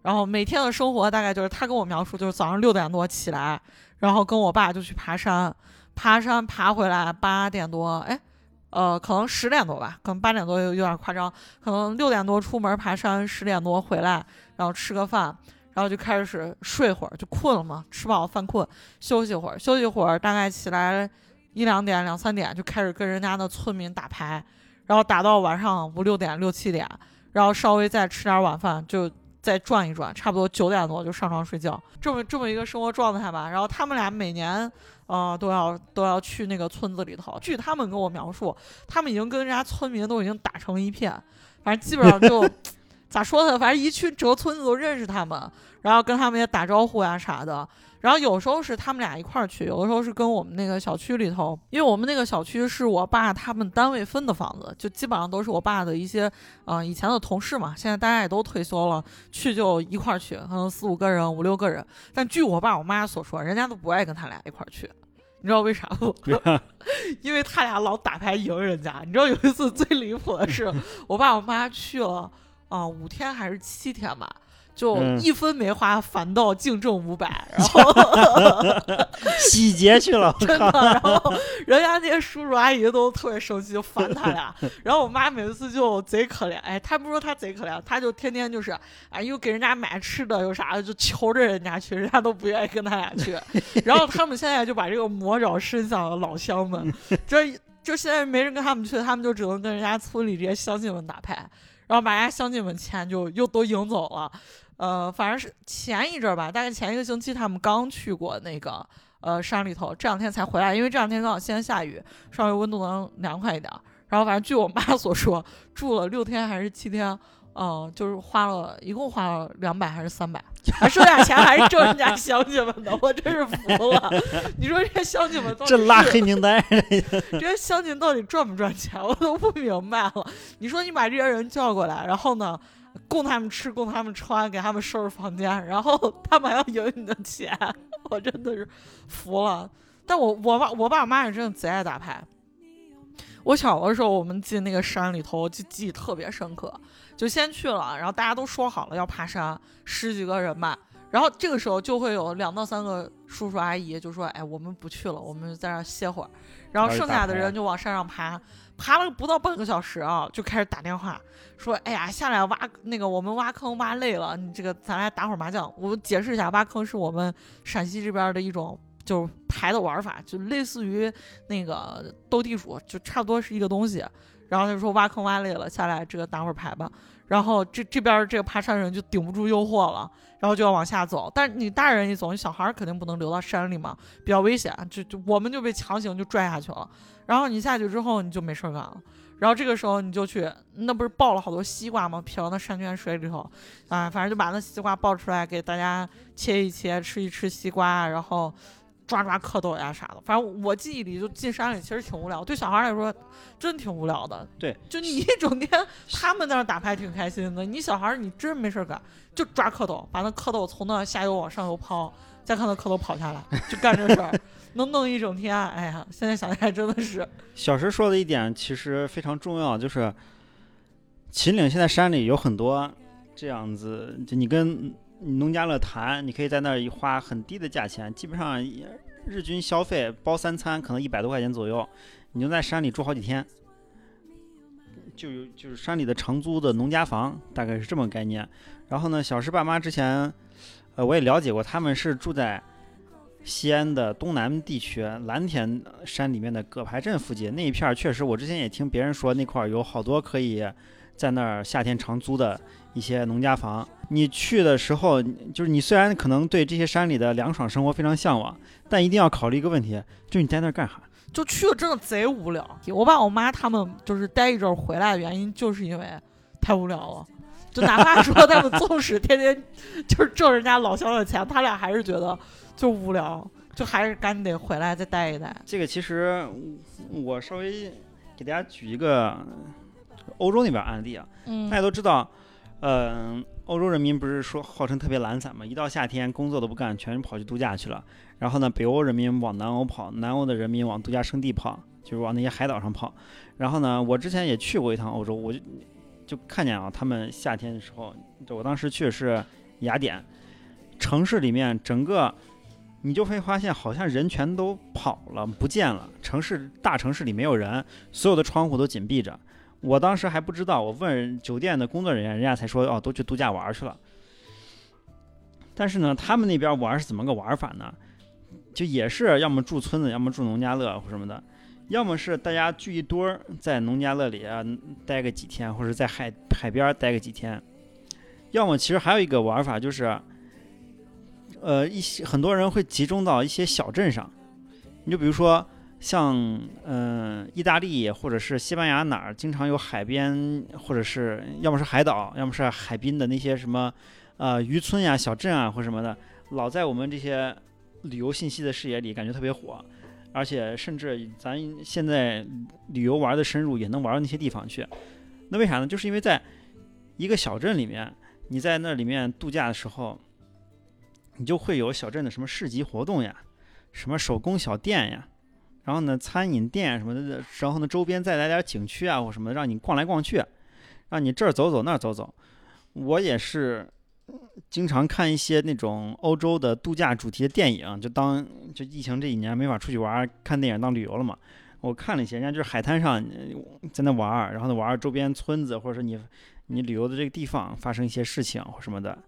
然后每天的生活大概就是他跟我描述，就是早上六点多起来，然后跟我爸就去爬山，爬山爬回来八点多，哎，呃，可能十点多吧，可能八点多有有点夸张，可能六点多出门爬山，十点多回来，然后吃个饭，然后就开始睡会儿，就困了嘛，吃饱饭困，休息会儿，休息会儿，大概起来一两点、两三点就开始跟人家的村民打牌。然后打到晚上五六点、六七点，然后稍微再吃点晚饭，就再转一转，差不多九点多就上床睡觉，这么这么一个生活状态吧。然后他们俩每年，呃，都要都要去那个村子里头。据他们跟我描述，他们已经跟人家村民都已经打成一片，反正基本上就 *laughs* 咋说呢，反正一去整个村子都认识他们，然后跟他们也打招呼呀啥的。然后有时候是他们俩一块儿去，有的时候是跟我们那个小区里头，因为我们那个小区是我爸他们单位分的房子，就基本上都是我爸的一些呃以前的同事嘛，现在大家也都退休了，去就一块儿去，可能四五个人、五六个人。但据我爸我妈所说，人家都不爱跟他俩一块儿去，你知道为啥不？*laughs* 因为他俩老打牌赢人家。你知道有一次最离谱的是，我爸我妈去了啊、呃五天还是七天吧。就嗯一分没花，反倒净挣五百，然 *laughs* 后 *laughs* 洗劫去了，真的，然后人家那些叔叔阿姨都特别生气，就烦他俩。*laughs* 然后我妈每次就贼可怜，哎，她不说她贼可怜，她就天天就是，哎，又给人家买吃的，又啥的就求着人家去，人家都不愿意跟他俩去。然后他们现在就把这个魔爪伸向了老乡们，这就现在没人跟他们去，他们就只能跟人家村里这些乡亲们打牌，然后把人家乡亲们钱就又都赢走了。呃，反正是前一阵儿吧，大概前一个星期他们刚去过那个。呃，山里头这两天才回来，因为这两天刚好西安下雨，稍微温度能凉快一点儿。然后反正据我妈所说，住了六天还是七天，嗯、就是花了一共花了两百还是三百，还剩下钱还是挣人家乡亲们的，我真是服了。*laughs* 你说这些乡亲们到底这拉黑名单，*laughs* 这些乡亲到底赚不赚钱，我都不明白了。你说你把这些人叫过来，然后呢，供他们吃，供他们穿，给他们收拾房间，然后他们还要赢你的钱，*laughs* 我真的是服了。但我我爸我爸我妈也真的贼爱打牌。我小的时候，我们进那个山里头，就记忆特别深刻。就先去了，然后大家都说好了要爬山，十几个人吧。然后这个时候就会有两到三个叔叔阿姨就说：“哎，我们不去了，我们在这歇会儿。”然后剩下的人就往山上爬，爬了不到半个小时啊，就开始打电话说：“哎呀，下来挖那个我们挖坑挖累了，你这个咱来打会儿麻将。”我解释一下，挖坑是我们陕西这边的一种就是牌的玩法，就类似于那个斗地主，就差不多是一个东西。然后他就说挖坑挖累了，下来这个打会儿牌吧。然后这这边这个爬山人就顶不住诱惑了，然后就要往下走。但是你大人一走，你小孩肯定不能留到山里嘛，比较危险。就就我们就被强行就拽下去了。然后你下去之后你就没事儿干了。然后这个时候你就去，那不是抱了好多西瓜吗？撇到那山泉水里头，啊，反正就把那西瓜抱出来给大家切一切，吃一吃西瓜，然后抓抓蝌蚪呀啥的。反正我记忆里就进山里其实挺无聊，对小孩来说真挺无聊的。对，就你一整天他们在那儿打牌挺开心的，你小孩儿你真没事儿干，就抓蝌蚪，把那蝌蚪从那下游往上游抛，再看那蝌蚪跑下来，就干这事儿，*laughs* 能弄一整天。哎呀，现在想起来真的是，*laughs* 小石说的一点其实非常重要，就是秦岭现在山里有很多这样子，就你跟农家乐谈，你可以在那儿花很低的价钱，基本上日均消费包三餐可能一百多块钱左右，你就在山里住好几天。就有就是山里的长租的农家房，大概是这么概念。然后呢，小石爸妈之前，呃，我也了解过，他们是住在西安的东南地区蓝田山里面的葛牌镇附近那一片儿，确实我之前也听别人说那块儿有好多可以在那儿夏天长租的一些农家房。你去的时候，就是你虽然可能对这些山里的凉爽生活非常向往，但一定要考虑一个问题，就是你在那儿干啥？就去了真的贼无聊。我爸我妈他们就是待一阵回来的原因，就是因为太无聊了。就哪怕说他们纵使天天就是挣人家老乡的钱，他俩还是觉得就无聊，就还是赶紧得回来再待一待。这个其实我稍微给大家举一个欧洲那边案例啊，嗯大家都知道，呃，欧洲人民不是说号称特别懒散嘛，一到夏天工作都不干，全跑去度假去了。然后呢，北欧人民往南欧跑，南欧的人民往度假胜地跑，就是往那些海岛上跑。然后呢，我之前也去过一趟欧洲，我就看见啊，他们夏天的时候，就我当时去的是雅典，城市里面整个。你就会发现，好像人全都跑了，不见了。城市大城市里没有人，所有的窗户都紧闭着。我当时还不知道，我问酒店的工作人员，人家才说哦，都去度假玩去了。但是呢，他们那边玩是怎么个玩法呢？就也是要么住村子，要么住农家乐或什么的，要么是大家聚一堆儿在农家乐里啊待个几天，或者在海海边待个几天。要么其实还有一个玩法就是，呃，一些很多人会集中到一些小镇上，你就比如说。像嗯、意大利或者是西班牙哪儿，经常有海边，或者是要么是海岛，要么是海滨的那些什么，呃，渔村呀、小镇啊或什么的，老在我们这些旅游信息的视野里，感觉特别火。而且甚至咱现在旅游玩的深入，也能玩到那些地方去。那为啥呢？就是因为在一个小镇里面，你在那里面度假的时候，你就会有小镇的什么市集活动呀，什么手工小店呀。然后呢，餐饮店什么的，然后呢，周边再来点景区啊或什么的，让你逛来逛去，让你这儿走走那儿走走。我也是经常看一些那种欧洲的度假主题的电影，就当就疫情这几年没法出去玩，看电影当旅游了嘛。我看了一些，人家就是海滩上在那玩，然后呢玩周边村子或者说你你旅游的这个地方发生一些事情或什么的。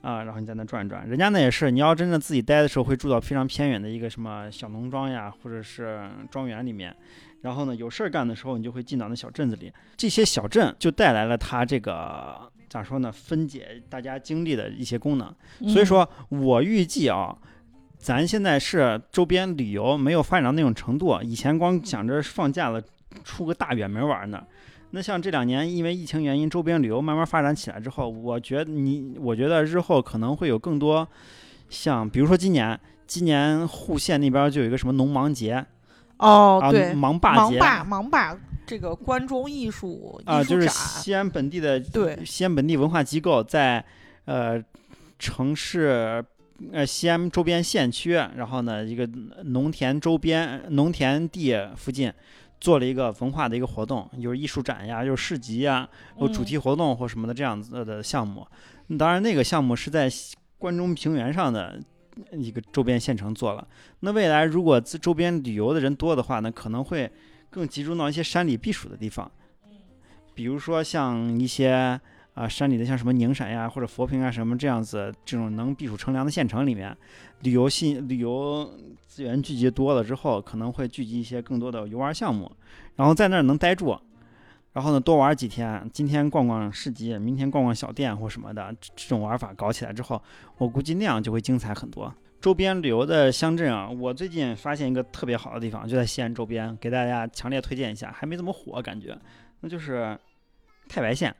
啊，然后你在那转转，人家那也是，你要真正自己待的时候，会住到非常偏远的一个什么小农庄呀，或者是庄园里面。然后呢，有事儿干的时候，你就会进到那小镇子里。这些小镇就带来了它这个咋说呢，分解大家精力的一些功能。所以说我预计啊，咱现在是周边旅游没有发展到那种程度，以前光想着放假了出个大远门玩呢。那像这两年因为疫情原因，周边旅游慢慢发展起来之后，我觉得你，我觉得日后可能会有更多，像比如说今年，今年户县那边就有一个什么农忙节，哦，啊，对，忙坝节，盲坝盲坝这个关中艺术啊，就是西安本地的，对西安本地文化机构在，呃，城市，呃，西安周边县区，然后呢，一个农田周边农田地附近。做了一个文化的一个活动，有艺术展呀，有市集呀，有主题活动或什么的这样子的项目。当然，那个项目是在关中平原上的一个周边县城做了。那未来如果周边旅游的人多的话呢，可能会更集中到一些山里避暑的地方，比如说像一些啊山里的像什么宁陕呀或者佛坪啊什么这样子这种能避暑乘凉的县城里面，旅游信旅游。资源聚集多了之后，可能会聚集一些更多的游玩项目，然后在那儿能待住，然后呢多玩几天。今天逛逛市集，明天逛逛小店或什么的，这种玩法搞起来之后，我估计那样就会精彩很多。周边旅游的乡镇啊，我最近发现一个特别好的地方，就在西安周边，给大家强烈推荐一下，还没怎么火感觉，那就是太白县。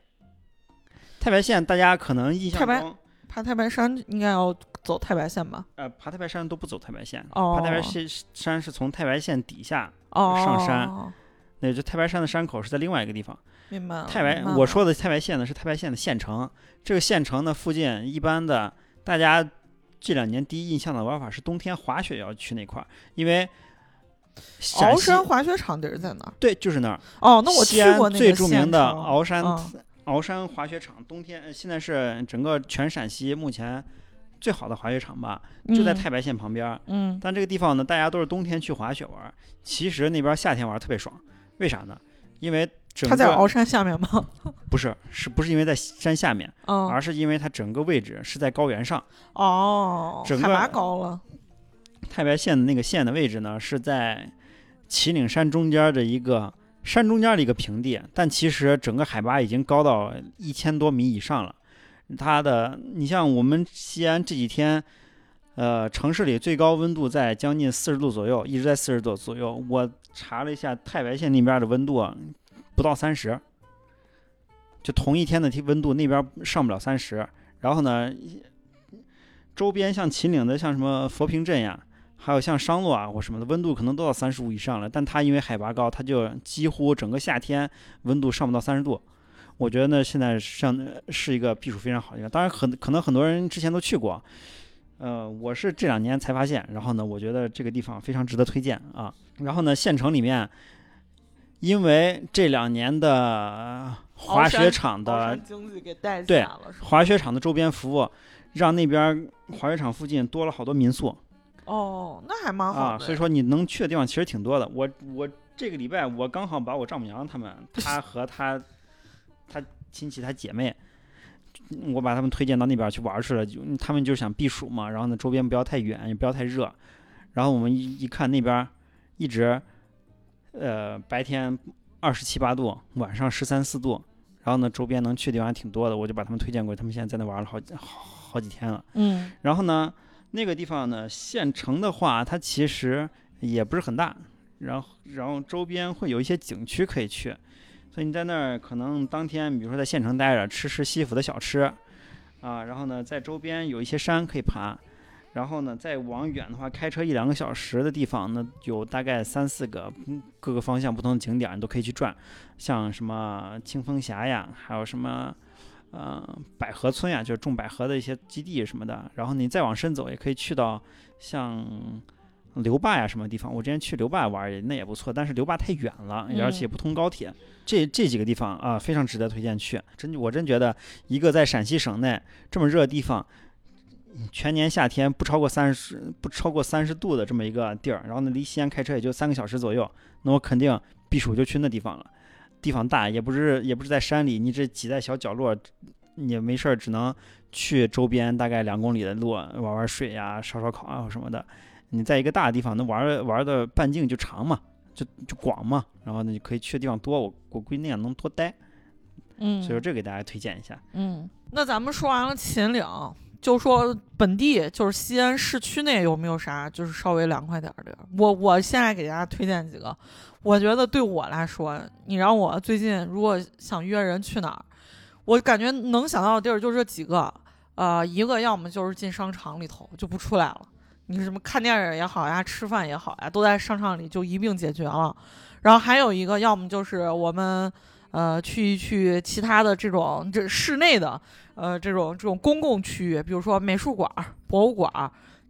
太白县大家可能印象中。爬太白山应该要走太白线吧？呃，爬太白山都不走太白线，哦、爬太白线山是从太白线底下哦上山，那就太白山的山口是在另外一个地方。明白。太白，我说的太白县呢是太白县的县城，这个县城呢附近一般的大家这两年第一印象的玩法是冬天滑雪要去那块儿，因为鳌山滑雪场地儿在哪儿？对，就是那儿。哦，那我去过最著名的鳌山。嗯鳌山滑雪场，冬天现在是整个全陕西目前最好的滑雪场吧，就在太白县旁边。嗯，但这个地方呢，大家都是冬天去滑雪玩，其实那边夏天玩特别爽。为啥呢？因为整个它在鳌山下面吗？*laughs* 不是，是不是因为在山下面？嗯，而是因为它整个位置是在高原上。哦，整个海拔高了。太白县的那个县的位置呢，是在祁岭山中间的一个山中间的一个平地，但其实整个海拔已经高到一千多米以上了。它的，你像我们西安这几天，呃，城市里最高温度在将近四十度左右，一直在四十度左右。我查了一下太白县那边的温度啊，不到三十，就同一天的温度那边上不了三十。然后呢，周边像秦岭的，像什么佛坪镇呀，还有像商洛啊或什么的，温度可能都到三十五以上了。但它因为海拔高，它就几乎整个夏天温度上不到三十度。我觉得呢，现在像是一个避暑非常好的地方。当然，很可能很多人之前都去过，呃，我是这两年才发现。然后呢，我觉得这个地方非常值得推荐啊。然后呢，县城里面，因为这两年的滑雪场的经济给带起对来了，是滑雪场的周边服务，让那边滑雪场附近多了好多民宿哦，那还蛮好啊。的。所以说，你能去的地方其实挺多的。我我这个礼拜我刚好把我丈母娘他们，*laughs* 她和她她亲戚她姐妹。我把他们推荐到那边去玩去了，就他们就想避暑嘛，然后呢周边不要太远，也不要太热，然后我们一一看那边一直，呃白天二十七八度，晚上十三四度，然后呢周边能去的地方还挺多的，我就把他们推荐过去，他们现在在那玩了好好好几天了。嗯然后呢那个地方呢县城的话，它其实也不是很大，然后然后周边会有一些景区可以去。所以你在那儿可能当天，比如说在县城待着，吃吃西府的小吃，啊，然后呢，在周边有一些山可以爬，然后呢，再往远的话，开车一两个小时的地方那，有大概三四个嗯各个方向不同的景点，你都可以去转，像什么清风峡呀，还有什么呃百合村呀，就是种百合的一些基地什么的。然后你再往深走，也可以去到像刘坝呀什么地方。我之前去刘坝玩儿也那也不错，但是刘坝太远了，而且不通高铁。这这几个地方啊，非常值得推荐去。真我真觉得，一个在陕西省内这么热的地方，全年夏天不超过三十不超过三十度的这么一个地儿，然后呢，离西安开车也就三个小时左右，那我肯定避暑就去那地方了。地方大，也不是也不是在山里，你这挤在小角落，你没事儿只能去周边大概两公里的路玩玩水呀、烧烧烤啊什么的。你在一个大的地方，那玩儿玩儿的半径就长嘛，就就广嘛，然后呢，你可以去的地方多，我我估计那样能多待。嗯，所以说这给大家推荐一下。嗯，那咱们说完了秦岭，就说本地就是西安市区内有没有啥就是稍微凉快点儿的？我我现在给大家推荐几个，我觉得对我来说，你让我最近如果想约人去哪儿，我感觉能想到的地儿就这几个，呃，一个要么就是进商场里头就不出来了，你什么看电影也好呀，吃饭也好呀，都在商场里就一并解决了。然后还有一个，要么就是我们呃去一去其他的这种这室内的呃这种这种公共区域，比如说美术馆、博物馆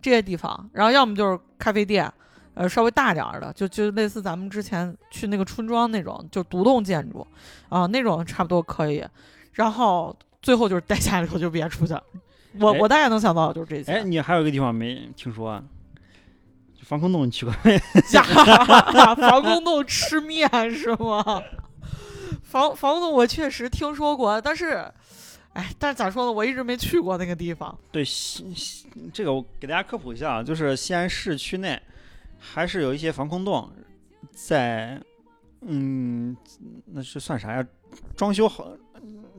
这些地方，然后要么就是咖啡店，呃稍微大点儿的，就就类似咱们之前去那个村庄那种，就独栋建筑啊、那种差不多可以。然后最后就是待家里头就别出去了。我哎我大概能想到的就是这些。哎，你还有一个地方没听说啊？防空洞，你去过没？*laughs* *laughs* 防空洞吃面是吗？防防空洞我确实听说过，但是，哎，但是咋说呢？我一直没去过那个地方。对，西西这个我给大家科普一下啊，就是西安市区内还是有一些防空洞，在嗯，那是算啥呀？装修好，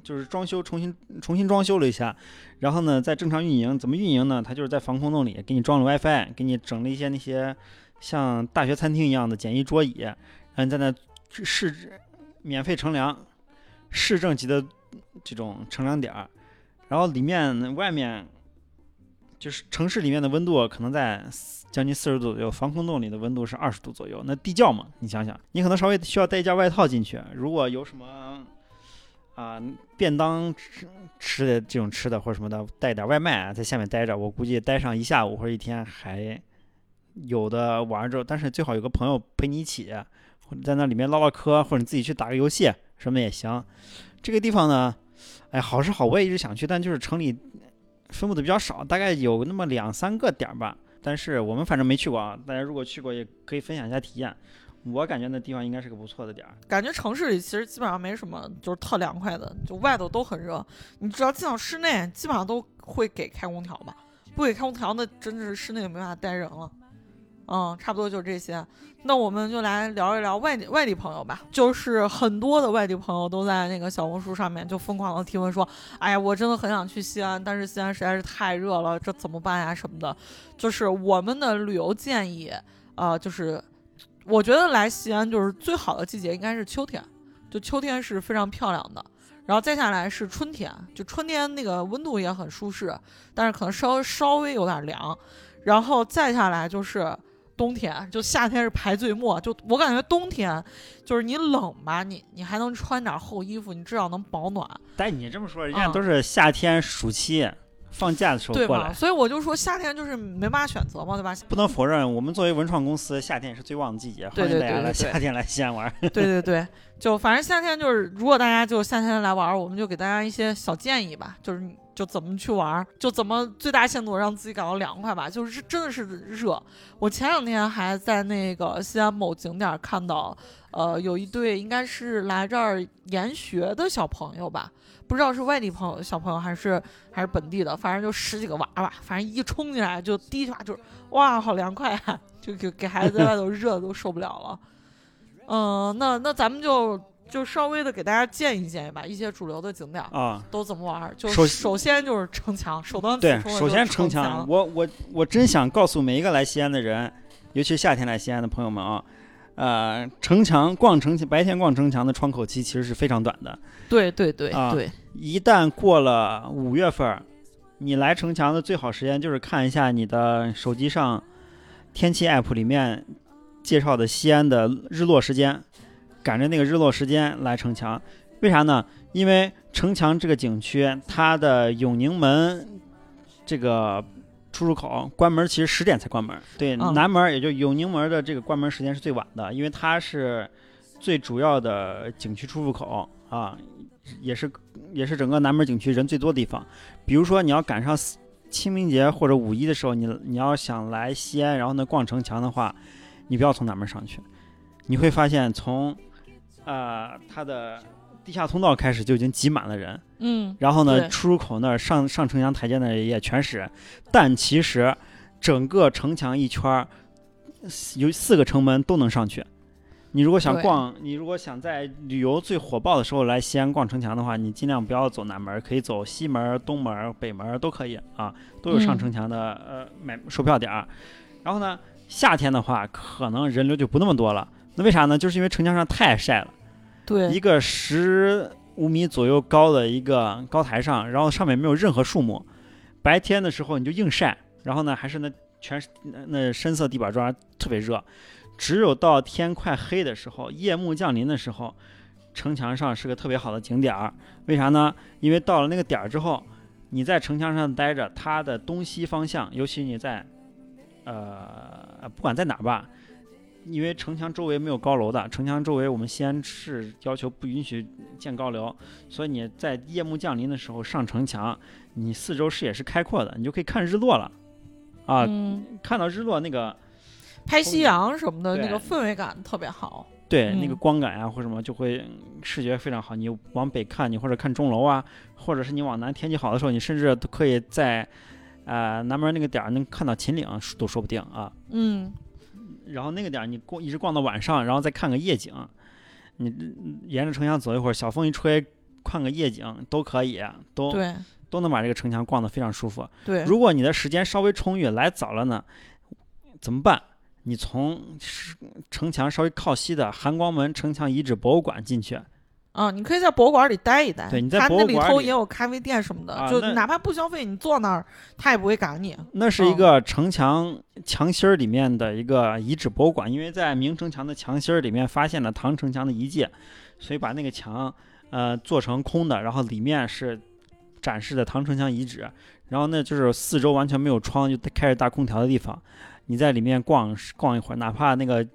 就是装修重新重新装修了一下，然后呢，在正常运营。怎么运营呢？它就是在防空洞里给你装了 WiFi，给你整了一些那些像大学餐厅一样的简易桌椅，让你在那市免费乘凉，市政级的这种乘凉点儿。然后里面外面就是城市里面的温度可能在将近四十度左右，防空洞里的温度是二十度左右。那地窖嘛，你想想，你可能稍微需要带一件外套进去。如果有什么啊、便当吃吃的这种吃的或者什么的，带点外卖，在下面待着，我估计待上一下午或者一天还有的玩着。但是最好有个朋友陪你一起，或者在那里面唠唠嗑，或者你自己去打个游戏什么也行。这个地方呢，哎，好是好，我也一直想去，但就是城里分布的比较少，大概有那么两三个点儿吧。但是我们反正没去过啊，大家如果去过也可以分享一下体验。我感觉那地方应该是个不错的点儿。感觉城市里其实基本上没什么就是特凉快的，就外头都很热。你只要进到室内，基本上都会给开空调吧。不给开空调，那真的是室内就没法待人了。嗯，差不多就是这些。那我们就来聊一聊外地外地朋友吧，就是很多的外地朋友都在那个小红书上面就疯狂的提问说，哎呀，我真的很想去西安，但是西安实在是太热了，这怎么办呀什么的。就是我们的旅游建议，呃，就是我觉得来西安就是最好的季节应该是秋天，就秋天是非常漂亮的。然后再下来是春天，就春天那个温度也很舒适，但是可能稍稍微有点凉。然后再下来就是冬天，就夏天是排最末。就我感觉冬天，就是你冷吧，你你还能穿点厚衣服，你至少能保暖。但你这么说，人家都是夏天暑期放假的时候对过来吧？。所以我就说夏天就是没办法选择嘛，对吧？不能否认，我们作为文创公司，夏天也是最旺的季节，欢迎大家来夏天来西安玩。*laughs* *laughs* 对对对，就反正夏天就是，如果大家就夏天来玩，我们就给大家一些小建议吧，就是你就怎么去玩儿，就怎么最大限度让自己感到凉快吧。就是真的是热，我前两天还在那个西安某景点看到，呃，有一对应该是来这儿研学的小朋友吧，不知道是外地朋友小朋友还是还是本地的，反正就十几个娃娃，反正一冲进来就第一句话就是哇，好凉快啊，就给给孩子在外头热的都受不了了。嗯，那那咱们就就稍微的给大家建议建议吧，一些主流的景点儿啊，都怎么玩儿。就首首先就是城墙，首当其对，首先城城墙，我我我真想告诉每一个来西安的人，尤其是夏天来西安的朋友们啊，呃，城墙逛城墙，白天逛城墙的窗口期其实是非常短的，对对对啊对，一旦过了五月份儿，你来城墙的最好时间就是看一下你的手机上天气 app 里面介绍的西安的日落时间，赶着那个日落时间来城墙。为啥呢？因为城墙这个景区，它的永宁门这个出入口关门其实十点才关门，对，嗯南门儿也就永宁门的这个关门时间是最晚的，因为它是最主要的景区出入口啊，也是也是整个南门景区人最多的地方。比如说你要赶上四清明节或者五一的时候，你你要想来西安，然后呢逛城墙的话，你不要从南门上去，你会发现从呃它的地下通道开始就已经挤满了人，嗯，然后呢出入口那儿上上城墙台阶那儿也全是人，但其实整个城墙一圈儿有四个城门都能上去。你如果想逛，你如果想在旅游最火爆的时候来西安逛城墙的话，你尽量不要走南门，可以走西门、东门、北门都可以啊，都有上嗯城墙的、呃买售票点儿。然后呢，夏天的话可能人流就不那么多了。那为啥呢？就是因为城墙上太晒了。对一个十五米左右高的一个高台上，然后上面没有任何树木。白天的时候你就硬晒，然后呢还是那全是那那深色地板砖，特别热。只有到天快黑的时候，夜幕降临的时候，城墙上是个特别好的景点儿。为啥呢？因为到了那个点儿之后，你在城墙上待着，它的东西方向，尤其你在呃不管在哪儿吧，因为城墙周围没有高楼的，城墙周围我们西安市要求不允许建高楼，所以你在夜幕降临的时候上城墙，你四周视野是开阔的，你就可以看日落了。啊，嗯，看到日落那个拍夕阳什么的，那个氛围感特别好。对、嗯那个光感啊或什么，就会嗯视觉非常好。你往北看，你或者看钟楼啊，或者是你往南，天气好的时候，你甚至都可以在呃南门那个点儿能看到秦岭，都说不定啊。嗯，然后那个点儿你逛一直逛到晚上，然后再看个夜景，你嗯沿着城墙走一会儿，小风一吹，看个夜景都可以，都对都能把这个城墙逛得非常舒服。对，如果你的时间稍微充裕，来早了呢，怎么办？你从城墙稍微靠西的含光门城墙遗址博物馆进去，啊，你可以在博物馆里待一待，对你在它那里博物馆里头也有咖啡店什么的，就哪怕不消费，你坐那儿他也不会赶你。那是一嗯。个城墙墙心儿里面的一个遗址博物馆，因为在明城墙的墙心儿里面发现了唐城墙的遗迹，所以把那个墙呃做成空的，然后里面是展示的唐城墙遗址，然后那就是四周完全没有窗，就开着大空调的地方，你在里面逛逛一会儿，哪怕那个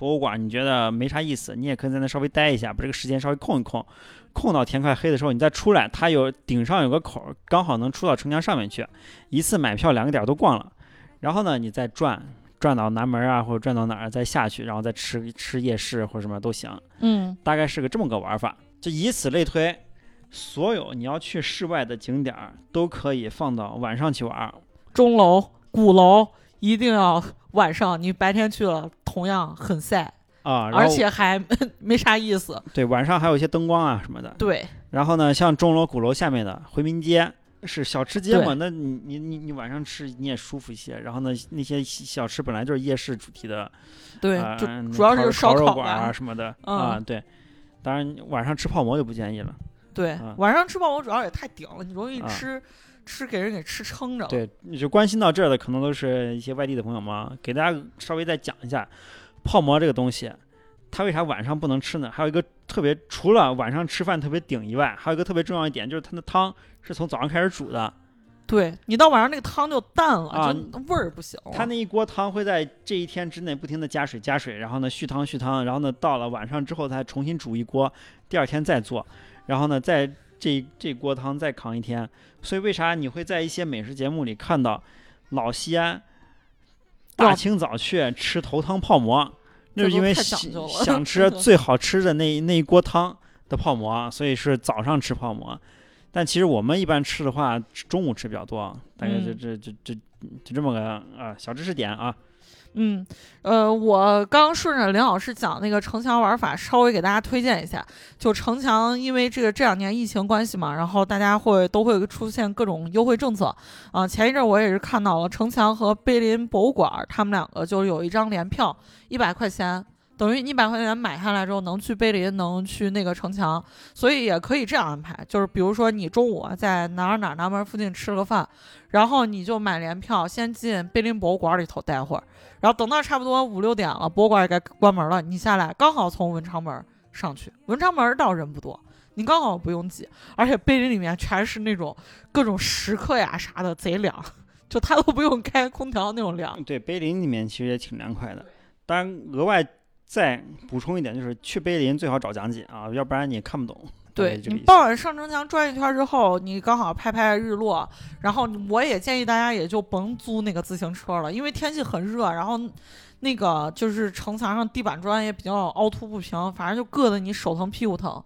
博物馆你觉得没啥意思，你也可以在那稍微待一下，把这个时间稍微空一空，空到天快黑的时候你再出来，它有顶上有个口儿，刚好能出到城墙上面去，一次买票两个点儿都逛了，然后呢你再转转到南门啊，或者转到哪儿再下去，然后再吃吃夜市或者什么都行，嗯，大概是个这么个玩法。就以此类推，所有你要去室外的景点儿都可以放到晚上去玩儿。钟楼、鼓楼一定要晚上你白天去了同样很晒，啊，而且还没啥意思。*laughs* 对晚上还有一些灯光啊什么的。对，然后呢，像钟楼鼓楼下面的回民街是小吃街嘛，那你你你你晚上吃你也舒服一些。然后呢，那些小吃本来就是夜市主题的，对，呃就主要是烧烤馆啊什么的、嗯啊，对。当然晚上吃泡馍就不建议了。对，啊晚上吃泡馍主要也太顶了，你容易啊吃、给人给吃撑着了。对，就关心到这儿的可能都是一些外地的朋友们啊，给大家稍微再讲一下泡馍这个东西，它为啥晚上不能吃呢？还有一个特别，除了晚上吃饭特别顶以外，还有一个特别重要一点，就是它的汤是从早上开始煮的，对你到晚上那个汤就淡了，啊就味儿不行。它那一锅汤会在这一天之内不停的加水加水，然后呢续汤续汤，然后呢到了晚上之后再重新煮一锅，第二天再做，然后呢再这这锅汤再扛一天。所以为啥你会在一些美食节目里看到老西安大清早去吃头汤泡馍？那是因为想想 *laughs* 吃最好吃的那那一锅汤的泡馍，所以是早上吃泡馍。但其实我们一般吃的话，中午吃比较多，大概就嗯这这这就这么个啊小知识点啊。嗯，呃，我刚顺着林老师讲那个城墙玩法，稍微给大家推荐一下。就城墙，因为这个这两年疫情关系嘛，然后大家会都会出现各种优惠政策。啊、前一阵我也是看到了城墙和碑林博物馆，他们两个就有一张联票，一百块钱。等于一百块钱买下来之后，能去碑林，能去那个城墙，所以也可以这样安排，就是比如说你中午在哪儿哪儿南门附近吃了个饭，然后你就买联票，先进碑林博物馆里头待会儿，然后等到差不多五六点了，博物馆也该关门了，你下来刚好从文昌门上去，文昌门倒人不多，你刚好不用挤，而且碑林里面全是那种各种食客呀啥的，贼凉，就他都不用开空调那种 *laughs* 凉。对，碑林里面其实也挺凉快的。当然，额外再补充一点，就是去碑林最好找讲解啊，要不然你看不懂。对你傍晚上城墙转一圈之后，你刚好拍拍日落，然后我也建议大家也就甭租那个自行车了，因为天气很热，然后那个就是城墙上地板砖也比较凹凸不平，反正就硌得你手疼屁股疼。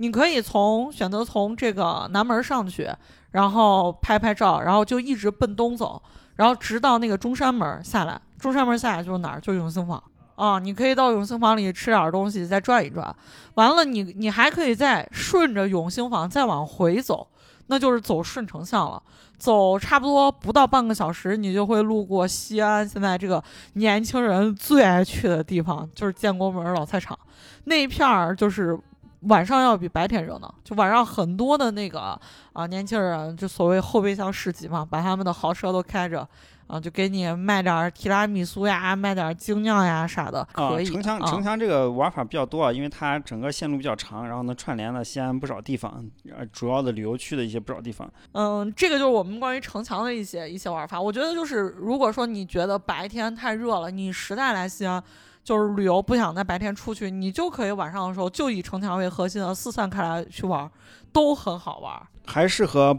你可以从选择从这个南门上去，然后拍拍照，然后就一直奔东走，然后直到那个中山门下来。中山门下来就是哪儿？就是永兴坊啊！你可以到永兴坊里吃点东西，再转一转。完了你，你还可以再顺着永兴坊再往回走，那就是走顺城巷了。走差不多不到半个小时，你就会路过西安现在这个年轻人最爱去的地方，就是建国门老菜场那一片儿，就是晚上要比白天热闹。就晚上很多的那个啊年轻人，就所谓后备箱市集嘛，把他们的豪车都开着。啊，就给你卖点儿提拉米苏呀，卖点儿精酿呀啥的，啊可以。，城墙啊城墙这个玩法比较多啊，因为它整个线路比较长，然后呢串联了西安不少地方，呃，主要的旅游区的一些不少地方。嗯，这个就是我们关于城墙的一些一些玩法。我觉得就是，如果说你觉得白天太热了，你实在来西安就是旅游不想在白天出去，你就可以晚上的时候就以城墙为核心的四散开来去玩，都很好玩。还适合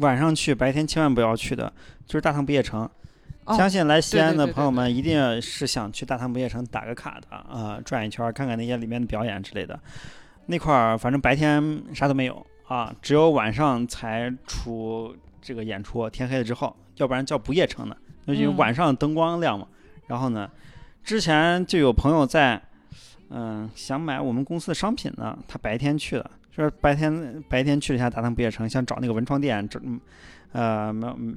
晚上去，白天千万不要去的，就是大唐不夜城。哦相信来西安的朋友们一定是想去大唐不夜城打个卡的啊、转一圈儿，看看那些里面的表演之类的。那块儿反正白天啥都没有啊，只有晚上才出这个演出，天黑了之后，要不然叫不夜城呢，那因为嗯晚上灯光亮嘛。然后呢，之前就有朋友在，嗯、想买我们公司的商品呢，他白天去的，说白天白天去了一下大唐不夜城，想找那个文创店，找嗯呃买嗯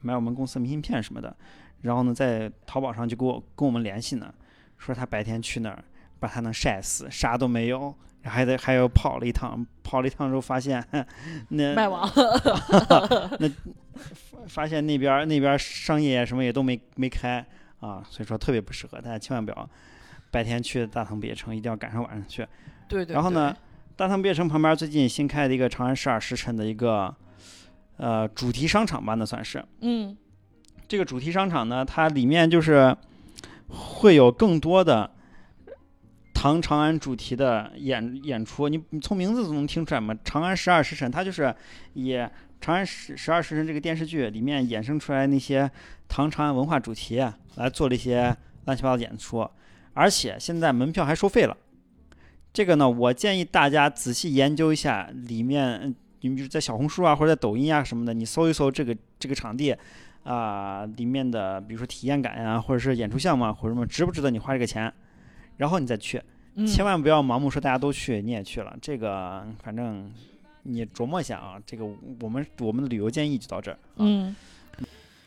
买我们公司明信片什么的，然后呢，在淘宝上就给我跟我们联系呢，说他白天去那儿把他能晒死，啥都没有，还得还有跑了一趟，跑了一趟之后发现那卖完 *laughs* *laughs* 发现那边儿那边儿商业什么也都没没开啊，所以说特别不适合，大家千万不要白天去大唐不夜城，一定要赶上晚上去。对对。然后呢对，大唐不夜城旁边最近新开的一个长安十二时辰的一个呃主题商场吧，那算是。嗯这个主题商场呢，它里面就是会有更多的唐长安主题的演演出。你你从名字都能听出来嘛，《长安十二时辰》它就是以《长安十十二时辰》这个电视剧里面衍生出来那些唐长安文化主题啊，来做了一些乱七八糟的演出，而且现在门票还收费了。这个呢，我建议大家仔细研究一下里面你比如在小红书啊或者在抖音啊什么的，你搜一搜这个这个场地啊、里面的比如说体验感呀、或者是演出项目啊或者什么值不值得你花这个钱，然后你再去，嗯千万不要盲目说大家都去你也去了，这个反正你琢磨一下啊，这个我们我们的旅游建议就到这儿。啊嗯。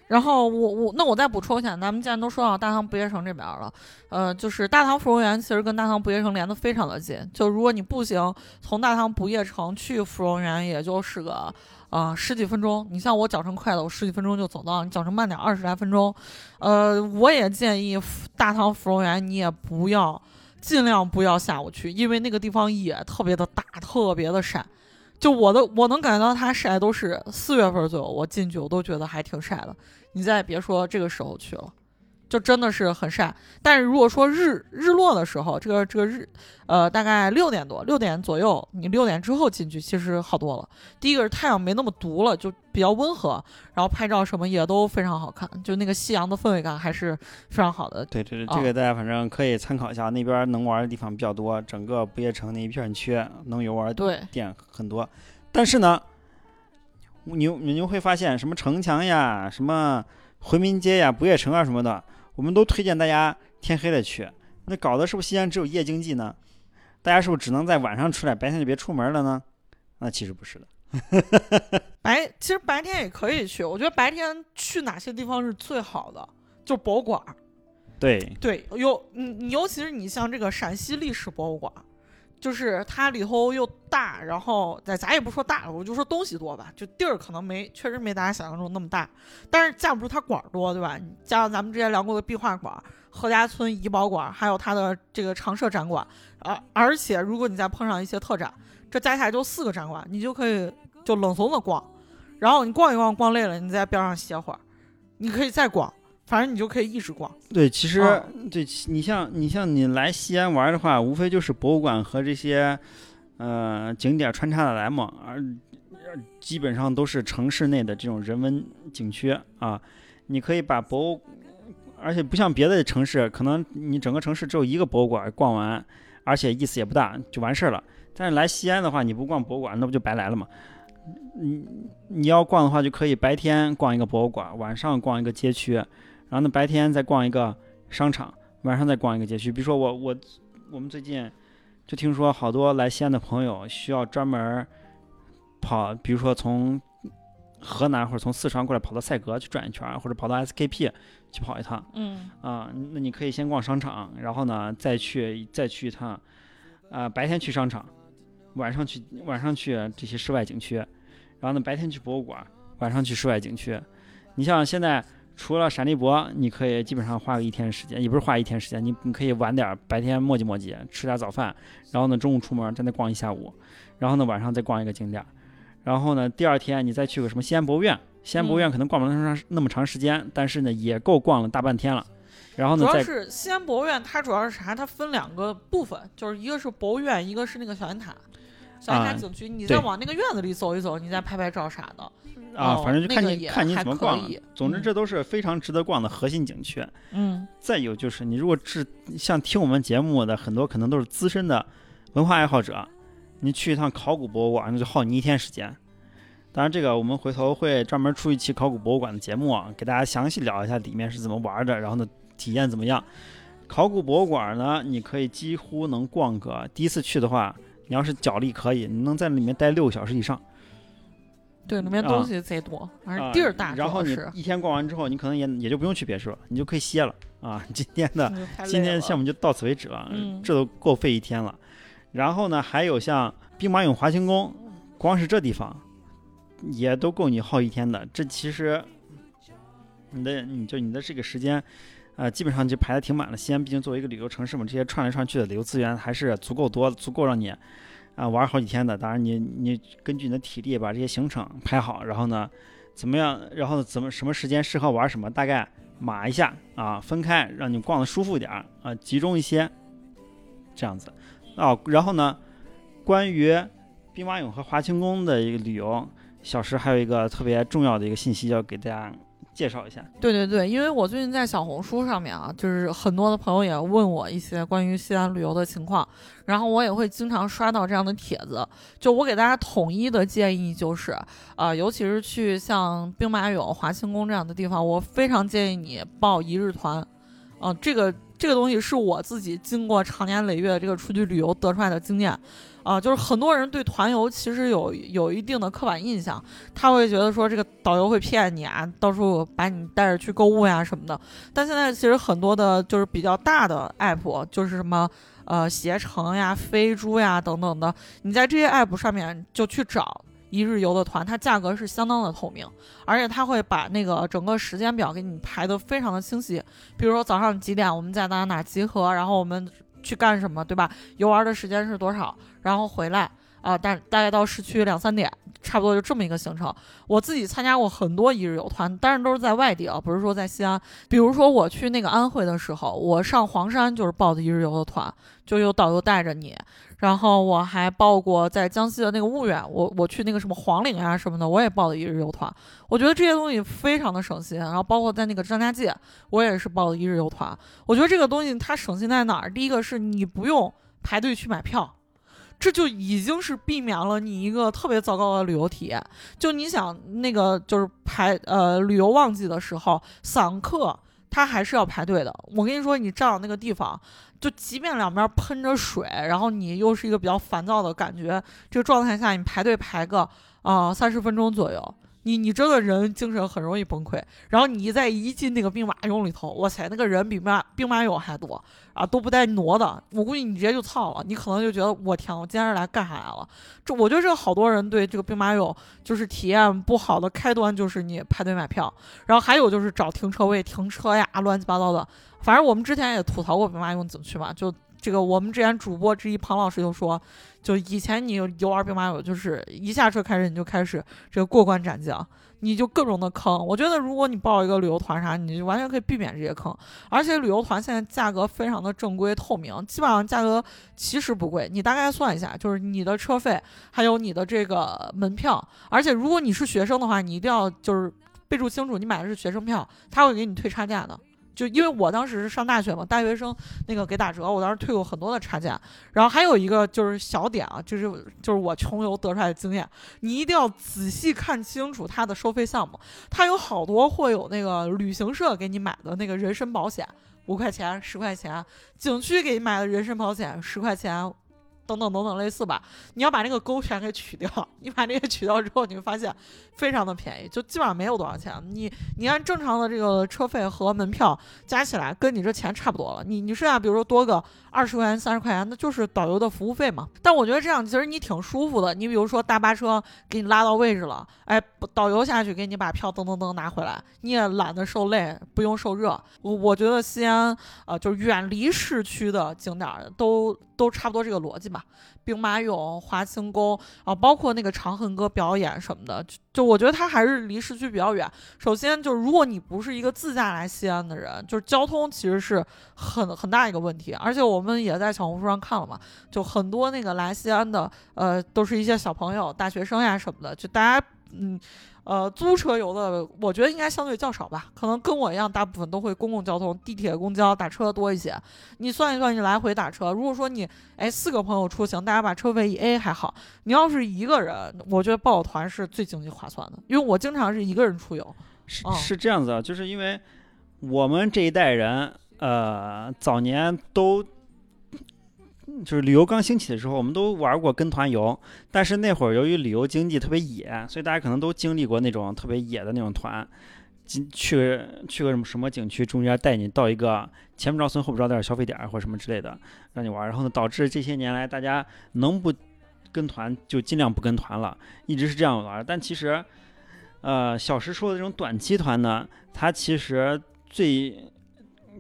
然后我我那我再补充一下，咱们既然都说到大唐不夜城这边了，呃，就是大唐芙蓉园其实跟大唐不夜城连得非常的近，就如果你步行从大唐不夜城去芙蓉园，也就是个呃十几分钟。你像我脚程快的，我十几分钟就走到；你脚程慢点，二十来分钟。呃，我也建议大唐芙蓉园你也不要尽量不要下午去，因为那个地方也特别的大，特别的闪。就我的我能感觉到它晒都是四月份左右，我进去我都觉得还挺晒的。你再别说这个时候去了，就真的是很晒。但是如果说日日落的时候，这个这个日，呃，大概六点多六点左右，你六点之后进去其实好多了。第一个是太阳没那么毒了，就比较温和，然后拍照什么也都非常好看，就那个夕阳的氛围感还是非常好的。对对这个大家反正可以参考一下，那边能玩的地方比较多，整个不夜城那一片区能游玩的对，店很多。但是呢，你你就会发现什么城墙呀、什么回民街呀、不夜城啊什么的，我们都推荐大家天黑了去。那搞的是不是西安只有夜经济呢？大家是不是只能在晚上出来，白天就别出门了呢？那其实不是的。*laughs* 白其实白天也可以去，我觉得白天去哪些地方是最好的，就博物馆儿。对，对，尤你你尤其是你像这个陕西历史博物馆，就是它里头又大，然后咱咱也不说大了，我就说东西多吧，就地儿可能没确实没大家想象中那么大，但是架不住它馆儿多，对吧？加上咱们之前聊过的壁画馆、何家村怡宝馆，还有它的这个常设展馆，而而且如果你再碰上一些特展，这加起来就四个展馆，你就可以就冷怂的逛，然后你逛一逛，逛累了，你在边上歇会儿，你可以再逛，反正你就可以一直逛。对，其实、啊对你像你像你来西安玩的话，无非就是博物馆和这些呃景点穿插的来嘛，而而基本上都是城市内的这种人文景区啊。你可以把博物，而且不像别的城市，可能你整个城市只有一个博物馆逛完，而且意思也不大，就完事儿了。但是来西安的话，你不逛博物馆，那不就白来了吗？你你要逛的话，就可以白天逛一个博物馆，晚上逛一个街区，然后呢白天再逛一个商场，晚上再逛一个街区。比如说我我我们最近就听说好多来西安的朋友需要专门儿跑，比如说从河南或者从四川过来跑到赛格去转一圈儿，或者跑到 SKP 去跑一趟嗯啊、那你可以先逛商场，然后呢再去再去一趟，啊、白天去商场，晚上去晚上去这些室外景区，然后呢白天去博物馆，晚上去室外景区。你像现在除了闪立博，你可以基本上花个一天时间，也不是花一天时间，你你可以晚点儿，白天磨叽磨叽，吃点早饭，然后呢中午出门在那逛一下午，然后呢晚上再逛一个景点儿，然后呢第二天你再去个什么西安博物院，西安博物院可能逛不了那么长那么长时间，但是呢也够逛了大半天了。然后呢主要是西安博物院，它主要是啥？它分两个部分，就是一个是博物院，一个是那个小雁塔。小雁塔啊景区，你再往那个院子里走一走，你再拍拍照啥的。啊，哦反正就看你、看你怎么逛了。总之，嗯这都是非常值得逛的核心景区。嗯再有就是，你如果是像听我们节目的很多，可能都是资深的文化爱好者，你去一趟考古博物馆，那就耗你一天时间。当然，这个我们回头会专门出一期考古博物馆的节目啊，给大家详细聊一下里面是怎么玩的，然后呢体验怎么样。考古博物馆呢，你可以几乎能逛个，第一次去的话，你要是脚力可以，你能在里面待六个小时以上。对，里面啊东西贼多，反正啊地儿大，然后你一天逛完之后，你可能也也就不用去别墅了，你就可以歇了啊。*laughs* 今天的今天的项目就到此为止了，嗯这都够费一天了。然后呢，还有像兵马俑华清宫，光是这地方也都够你耗一天的。这其实你的你就你的这个时间，呃，基本上就排的挺满了。西安毕竟作为一个旅游城市嘛，这些串来串去的旅游资源还是足够多，足够让你啊、玩好几天的。当然你，你根据你的体力把这些行程排好，然后呢，怎么样，然后怎么什么时间适合玩什么，大概码一下啊，分开，让你逛的舒服一点儿啊，集中一些，这样子啊。然后呢，关于兵马俑和华清宫的一个旅游，小石还有一个特别重要的一个信息要给大家介绍一下。对对对，因为我最近在小红书上面啊，就是很多的朋友也问我一些关于西安旅游的情况，然后我也会经常刷到这样的帖子。就我给大家统一的建议就是，啊，尤其是去像兵马俑、华清宫这样的地方，我非常建议你报一日团。啊，这个这个东西是我自己经过长年累月的这个出去旅游得出来的经验。啊，就是很多人对团游其实有有一定的刻板印象，他会觉得说这个导游会骗你啊，到处把你带着去购物呀什么的。但现在其实很多的就是比较大的 app，就是什么呃携程呀、飞猪呀等等的，你在这些 app 上面就去找一日游的团，它价格是相当的透明，而且它会把那个整个时间表给你排得非常的清晰。比如说早上几点我们在哪哪集合，然后我们。去干什么，对吧？游玩的时间是多少？然后回来啊，大大概到市区两三点，差不多就这么一个行程。我自己参加过很多一日游团，但是都是在外地啊，不是说在西安。比如说我去那个安徽的时候，我上黄山就是报的一日游的团，就有导游带着你。然后我还报过在江西的那个婺源，我我去那个什么黄岭啊什么的，我也报的一日游团。我觉得这些东西非常的省心。然后包括在那个张家界，我也是报的一日游团。我觉得这个东西它省心在哪儿？第一个是你不用排队去买票，这就已经是避免了你一个特别糟糕的旅游体验。就你想那个就是排呃旅游旺季的时候，散客他还是要排队的。我跟你说，你站到那个地方。就即便两边喷着水，然后你又是一个比较烦躁的感觉，这个状态下你排队排个啊三十分钟左右。你你真的人精神很容易崩溃，然后你再一进那个兵马俑里头，哇塞，那个人比马兵马俑还多啊，都不带挪的。我估计你直接就操了，你可能就觉得我天，我今天是来干啥来了？这我觉得这好多人对这个兵马俑就是体验不好的开端就是你排队买票，然后还有就是找停车位停车呀，乱七八糟的。反正我们之前也吐槽过兵马俑景区嘛，就。这个我们之前主播之一庞老师就说，就以前你游玩兵马俑，就是一下车开始你就开始这个过关斩将，你就各种的坑。我觉得如果你报一个旅游团啥，你就完全可以避免这些坑。而且旅游团现在价格非常的正规透明，基本上价格其实不贵。你大概算一下，就是你的车费还有你的这个门票。而且如果你是学生的话，你一定要就是备注清楚，你买的是学生票，他会给你退差价的。就因为我当时是上大学嘛，大学生那个给打折，我当时退过很多的差价。然后还有一个就是小点啊，就是就是我穷游得出来的经验，你一定要仔细看清楚它的收费项目，它有好多会有那个旅行社给你买的那个人身保险，五块钱、十块钱；景区给你买的人身保险，十块钱。等等等等类似吧，你要把那个勾全给取掉。你把那个取掉之后，你会发现非常的便宜，就基本上没有多少钱。你你按正常的这个车费和门票加起来，跟你这钱差不多了。你你剩下比如说多个二十块钱、三十块钱，那就是导游的服务费嘛。但我觉得这样其实你挺舒服的。你比如说大巴车给你拉到位置了，哎，导游下去给你把票噔噔噔拿回来，你也懒得受累，不用受热。我我觉得西安啊，就是远离市区的景点都。都差不多这个逻辑吧，兵马俑、华清宫啊，包括那个长恨歌表演什么的，就就我觉得它还是离市区比较远。首先就是如果你不是一个自驾来西安的人，就是交通其实是很很大一个问题。而且我们也在小红书上看了嘛，就很多那个来西安的，呃，都是一些小朋友、大学生呀什么的，就大家嗯。呃，租车游的，我觉得应该相对较少吧。可能跟我一样，大部分都会公共交通、地铁、公交打车多一些。你算一算，你来回打车，如果说你哎四个朋友出行，大家把车费一 A 还好。你要是一个人，我觉得报团是最经济划算的，因为我经常是一个人出游。是是这样子啊，就是因为我们这一代人，呃，早年都。就是旅游刚兴起的时候，我们都玩过跟团游，但是那会儿由于旅游经济特别野，所以大家可能都经历过那种特别野的那种团，进去去个什么什么景区，中间带你到一个前不着村后不着店消费点或者什么之类的，让你玩。然后呢，导致这些年来大家能不跟团就尽量不跟团了，一直是这样玩。但其实，呃，小时说的这种短期团呢，它其实最。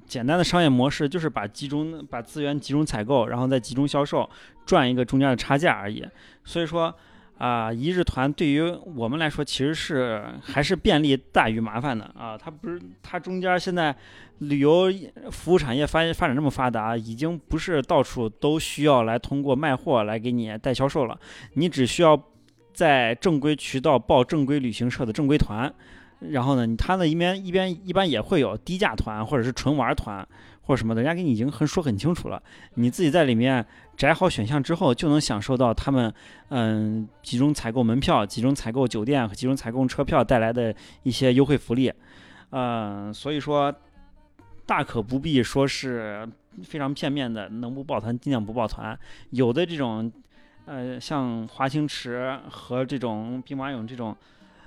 简单的商业模式就是把集中把资源集中采购，然后再集中销售，赚一个中间的差价而已。所以说，啊，一日团对于我们来说其实是还是便利大于麻烦的啊。它不是它中间现在旅游服务产业发发展这么发达，已经不是到处都需要来通过卖货来给你带销售了。你只需要在正规渠道报正规旅行社的正规团。然后呢，你它呢一边一边一般也会有低价团或者是纯玩团或者什么的，人家给你已经很说很清楚了，你自己在里面择好选项之后，就能享受到他们嗯集中采购门票、集中采购酒店和集中采购车票带来的一些优惠福利，嗯，所以说大可不必说是非常片面的，能不抱团尽量不抱团，有的这种呃像华清池和这种兵马俑这种。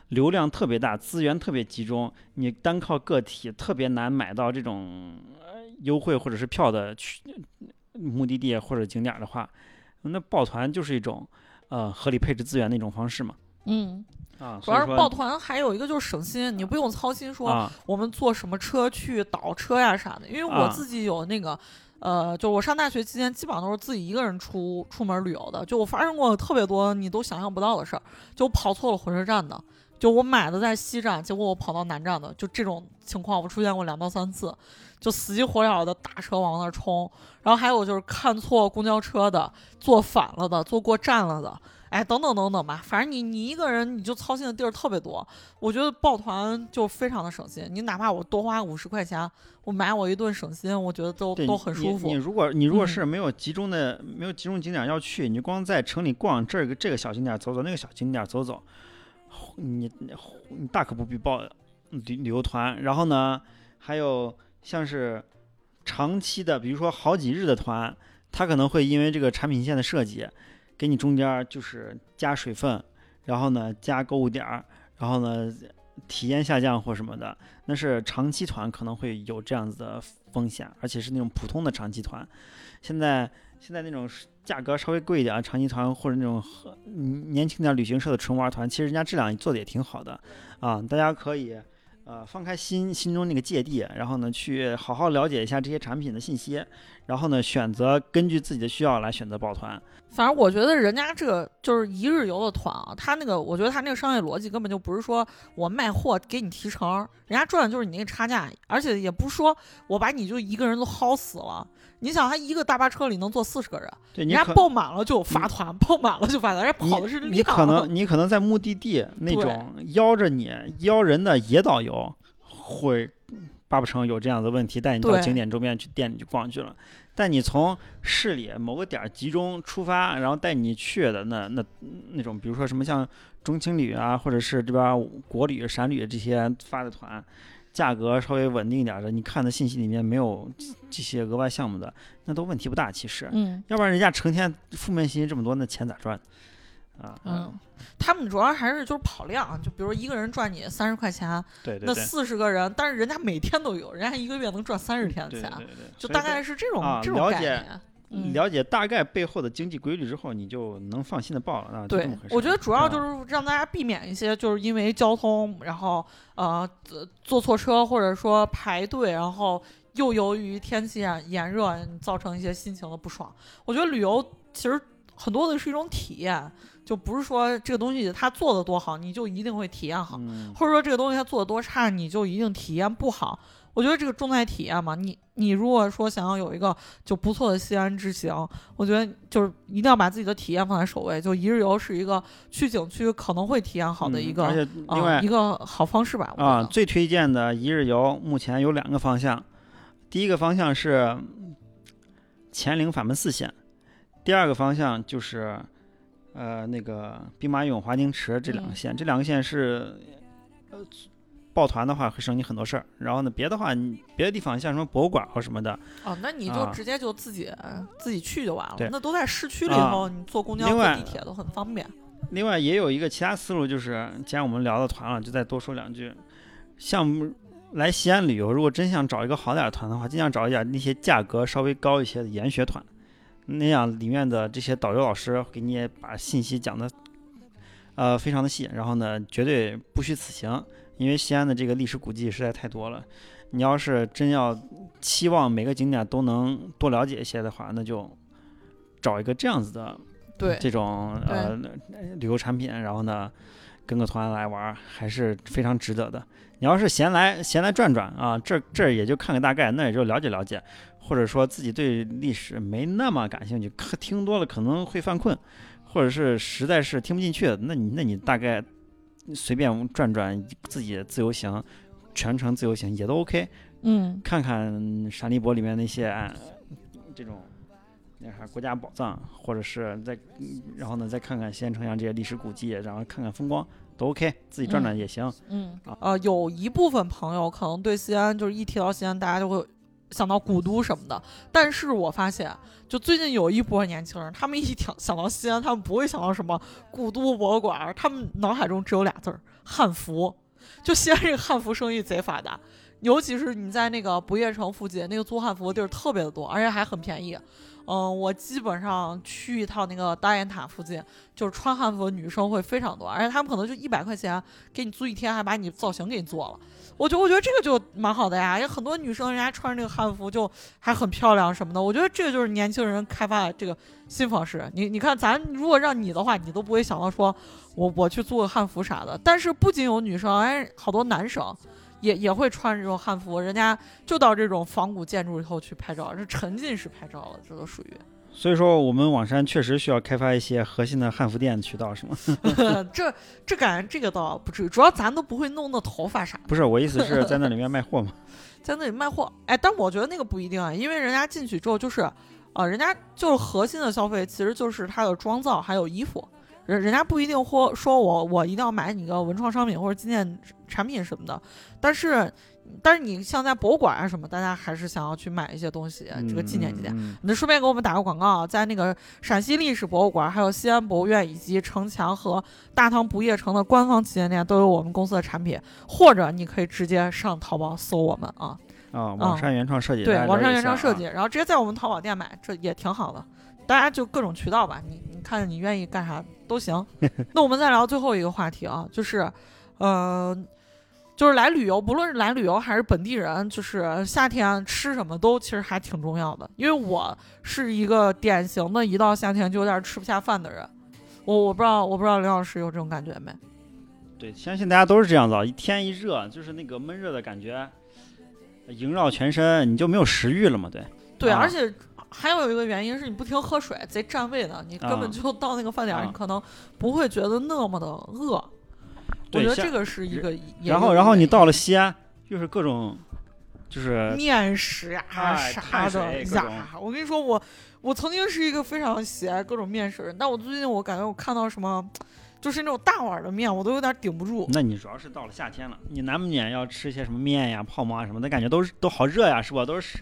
流量特别大，资源特别集中，你单靠个体特别难买到这种优惠或者是票的去目的地或者景点的话，那抱团就是一种呃合理配置资源的一种方式嘛。嗯，啊，主要是抱团还有一个就是省心，你不用操心说啊我们坐什么车去倒车呀啥的，因为我啊自己有那个。呃，就我上大学期间，基本上都是自己一个人出出门旅游的。就我发生过特别多你都想象不到的事儿，就跑错了火车站的，就我买的在西站，结果我跑到南站的，就这种情况我出现过两到三次，就死急活了的打车往那儿冲。然后还有就是看错公交车的，坐反了的，坐过站了的，哎，等等等等吧，反正你你一个人你就操心的地儿特别多。我觉得抱团就非常的省心，你哪怕我多花五十块钱，我买我一顿省心，我觉得都都很舒服你。如果你如果嗯是没有集中的、没有集中景点要去，你光在城里逛这个这个小景点走走，那个小景点走走，你你大可不必报旅旅游团。然后呢，还有像是长期的，比如说好几日的团，他可能会因为这个产品线的设计，给你中间就是加水分，然后呢加购物点儿，然后呢体验下降或什么的，那是长期团可能会有这样子的风险，而且是那种普通的长期团。现在现在那种是价格稍微贵一点啊长期团，或者那种和嗯年轻点旅行社的纯玩团，其实人家质量做的也挺好的啊，大家可以。呃，放开心心中那个芥蒂，然后呢，去好好了解一下这些产品的信息，然后呢，选择根据自己的需要来选择抱团。反正我觉得人家这个就是一日游的团啊，他那个我觉得他那个商业逻辑根本就不是说我卖货给你提成，人家赚的就是你那个差价，而且也不是说我把你就一个人都薅死了。你想，他一个大巴车里能坐四十个人，人家对你可爆满了就发团，爆满了就发团，人家跑的是量。你可能 *laughs* 你可能在目的地那种邀着你邀人的野导游，会巴不成有这样的问题，带你到景点周边去店里去逛去了。但你从市里某个点儿集中出发，然后带你去的那那那种，比如说什么像中青旅啊，或者是这边儿国旅、陕旅这些发的团，价格稍微稳定一点儿的，你看的信息里面没有这些额外项目的，那都问题不大。其实，嗯要不然人家成天负面信息这么多，那钱咋赚？啊，嗯，他们主要还是就是跑量，就比如一个人赚你三十块钱，那对对那，四十个人，但是人家每天都有，人家一个月能赚三十天的钱，对对对，就大概是这种、啊这种概念。嗯。了解大概背后的经济规律之后，你就能放心的报了啊。就这对么回，事我觉得主要啊就是让大家避免一些，就是因为交通，然后呃坐坐错车，或者说排队，然后又由于天气炎炎热造成一些心情的不爽。我觉得旅游其实很多的是一种体验，就不是说这个东西它做的多好，你就一定会体验好，嗯，或者说这个东西它做的多差，你就一定体验不好。我觉得这个重在体验嘛，你你如果说想要有一个就不错的西安之行，我觉得就是一定要把自己的体验放在首位。就一日游是一个去景区可能会体验好的一个、嗯而且啊另外一个好方式吧。啊，得最推荐的一日游目前有两个方向，第一个方向是乾陵法门寺线，第二个方向就是呃那个兵马俑、华清池这两个嗯线，这两个县是呃抱团的话会省你很多事儿。然后呢，别的话你别的地方像什么博物馆或什么的，哦，那你就啊直接就自己、自己去就完了对。那都在市区里啊头，你坐公交、坐地铁都很方便。另外也有一个其他思路，就是既然我们聊到团了，就再多说两句。像来西安旅游，如果真想找一个好点儿的团的话，尽量找一点那些价格稍微高一些的研学团，那样里面的这些导游老师给你把信息讲的，呃，非常的细，然后呢，绝对不虚此行，因为西安的这个历史古迹实在太多了。你要是真要期望每个景点都能多了解一些的话，那就找一个这样子的对，这种呃旅游产品，然后呢跟个团来玩儿，还是非常值得的。你要是闲来闲来转转啊，这这也就看个大概，那也就了解了解，或者说自己对历史没那么感兴趣，可听多了可能会犯困，或者是实在是听不进去，那你那你大概随便转转，自己自由行，全程自由行也都 OK。嗯看看山梨博里面那些啊这种那啥国家宝藏，或者是再嗯然后呢再看看西安城阳这些历史古迹，然后看看风光都 OK，自己转转也行。嗯啊呃，有一部分朋友可能对西安就是一提到西安，大家就会想到古都什么的。但是我发现，就最近有一波年轻人，他们一想想到西安，他们不会想到什么古都博物馆，他们脑海中只有俩字儿：汉服。就西安这个汉服生意贼发达，尤其是你在那个不夜城附近，那个租汉服的地儿特别的多，而且还很便宜。嗯，我基本上去一趟那个大雁塔附近，就是穿汉服的女生会非常多，而且他们可能就一百块钱给你租一天，还把你造型给你做了。我觉得我觉得这个就蛮好的呀，有很多女生人家穿着这个汉服就还很漂亮什么的。我觉得这个就是年轻人开发的这个新方式。你你看，咱如果让你的话，你都不会想到说我我去租个汉服啥的。但是不仅有女生，哎，好多男生也也会穿这种汉服，人家就到这种仿古建筑里头去拍照，这沉浸式拍照了，这都属于。所以说，我们网山确实需要开发一些核心的汉服店渠道，是吗？*laughs* 这这感觉这个倒不至于，主要咱都不会弄那头发啥，不是，我意思是在那里面卖货嘛。*laughs* 在那里卖货。哎，但我觉得那个不一定啊，因为人家进去之后就是，啊、人家就是核心的消费其实就是它的妆造还有衣服，人人家不一定或说我我一定要买你个文创商品或者纪念产品什么的，但是但是你像在博物馆啊什么，大家还是想要去买一些东西，这个纪念纪念。嗯你顺便给我们打个广告啊，在那个陕西历史博物馆、还有西安博物院以及城墙和大唐不夜城的官方旗舰店都有我们公司的产品，或者你可以直接上淘宝搜我们啊，啊，网上原创设计，对，网上原创设计，然后直接在我们淘宝店买，这也挺好的。大家就各种渠道吧，你你看你愿意干啥都行。*laughs* 那我们再聊最后一个话题啊，就是，呃，就是来旅游，不论是来旅游还是本地人，就是夏天吃什么都其实还挺重要的。因为我是一个典型的，一到夏天就有点吃不下饭的人。我我不知道，我不知道刘老师有这种感觉没？对，相信大家都是这样子啊，一天一热，就是那个闷热的感觉萦绕全身，你就没有食欲了嘛？对，对，啊而且还有一个原因是你不停喝水，贼占位的，你根本啊就到那个饭点儿，啊你可能不会觉得那么的饿。我觉得这个是一个然后然后你到了西安，又是各种就是面食呀、哎啥的呀，我跟你说，我我曾经是一个非常喜爱各种面食的人，但我最近我感觉我看到什么，就是那种大碗的面，我都有点顶不住。那你主要是到了夏天了，你难免要吃一些什么面呀、泡馍啊什么的，感觉都是都好热呀，是吧？都是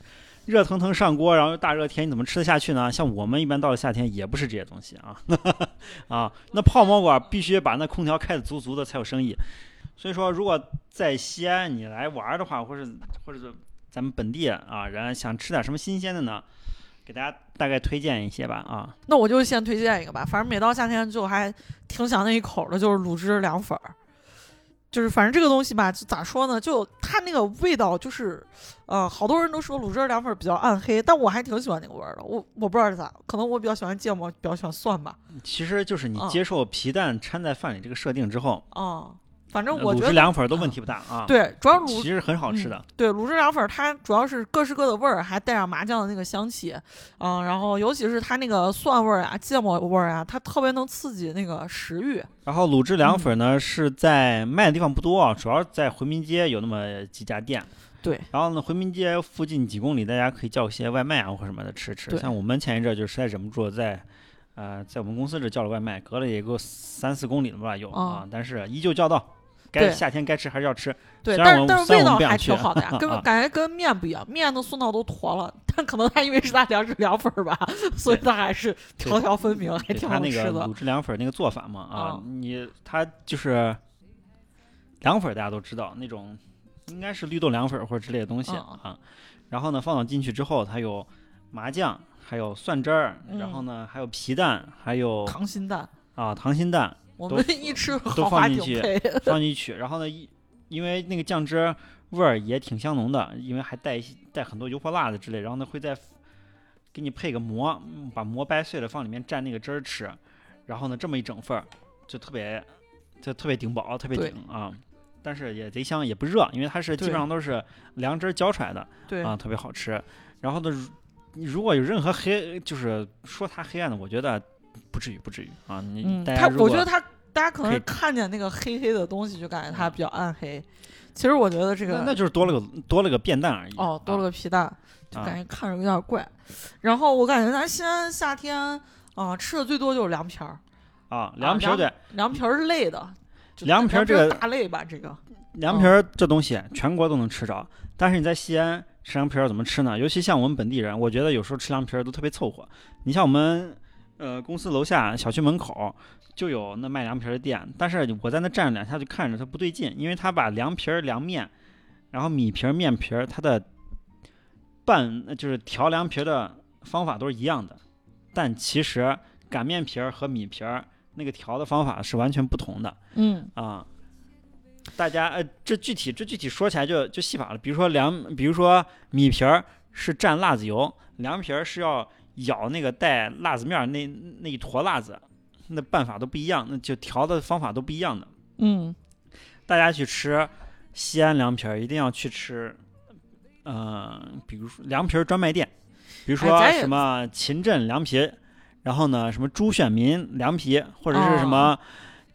热腾腾上锅，然后又大热天，你怎么吃得下去呢？像我们一般到了夏天也不是这些东西啊，*laughs* 啊，那泡馍馆必须把那空调开得足足的才有生意。所以说，如果在西安你来玩的话，或者或者是咱们本地啊人想吃点什么新鲜的呢，给大家大概推荐一些吧啊。那我就先推荐一个吧，反正每到夏天就还挺想那一口的，就是卤汁凉粉儿。就是反正这个东西吧，就咋说呢？就它那个味道，就是，呃，好多人都说卤汁凉粉儿比较暗黑，但我还挺喜欢那个味儿的。我我不知道是咋，可能我比较喜欢芥末，比较喜欢蒜吧。其实就是你嗯接受皮蛋掺在饭里这个设定之后，啊、反正呃卤汁我觉得凉粉都问题不大啊。，对，主要卤其实很好吃的。对，卤汁凉粉儿它主要是各式各的味儿，还带上麻酱的那个香气，嗯，然后尤其是它那个蒜味儿啊、芥末味儿啊，它特别能刺激那个食欲。然后卤汁凉粉嗯呢、是在卖的地方不多啊，主要在回民街有那么几家店。对，然后呢，回民街附近几公里，大家可以叫一些外卖啊或什么的吃吃。像我们前一阵儿就实在忍不住在，呃，在我们公司这叫了外卖，隔了也够三四公里了吧有、啊嗯，但是依旧叫到。该对夏天该吃还是要吃。对，但是但是味道还挺好的呀，*laughs* 跟啊感觉跟面不一样，面都送到都坨了，但可能它因为是它凉是凉粉儿吧，所以它还是条条分明，还挺那好吃的。个卤汁凉粉儿那个做法嘛啊，啊你它就是凉粉儿大家都知道那种，应该是绿豆凉粉儿或者之类的东西、嗯啊。然后呢，放到进去之后，它有麻酱，还有蒜汁儿，嗯然后呢还有皮蛋，还有溏心蛋，啊糖心蛋都我们 *laughs* 一吃都放进去。放进去。然后呢，一因为那个酱汁味儿也挺香浓的，因为还带一带很多油泼辣子之类，然后呢会再给你配个馍，嗯把馍掰碎了放里面蘸那个汁儿吃，然后呢这么一整份儿就特别就特别顶饱，特别顶啊。但是也贼香，也不热，因为它是基本上都是凉汁儿浇出来的对，啊，特别好吃。然后呢，如如果有任何黑，就是说它黑暗的，我觉得不至于，不至于啊。你嗯，大家如果它我觉得他大家可能是看见那个黑黑的东西就感觉它比较暗黑，其实我觉得这个那那就是多了个多了个变蛋而已。哦多了个皮蛋，就啊感觉看着有点怪。然后我感觉咱西安夏天啊、吃的最多就是凉皮儿，啊，凉皮儿对，凉皮儿是累的，凉皮儿这个大类吧，这个凉皮儿这东西全国都能吃着，但是你在西安吃凉皮儿怎么吃呢？尤其像我们本地人，我觉得有时候吃凉皮儿都特别凑合。你像我们呃公司楼下小区门口就有那卖凉皮儿的店，但是我在那站了两下就看着它不对劲，因为他把凉皮儿、凉面，然后米皮儿、面皮儿，它的拌呃就是调凉皮儿的方法都是一样的，但其实擀面皮儿和米皮儿那个调的方法是完全不同的。嗯啊，大家呃，这具体这具体说起来就就细法了。比如说凉，比如说米皮儿是蘸辣子油，凉皮儿是要舀那个带辣子面儿那那一坨辣子，那办法都不一样，那就调的方法都不一样的。嗯。大家去吃西安凉皮儿，一定要去吃，呃，比如说凉皮儿专卖店，比如说什么秦镇凉皮，然后呢什么朱选民凉皮，或者是什哦。么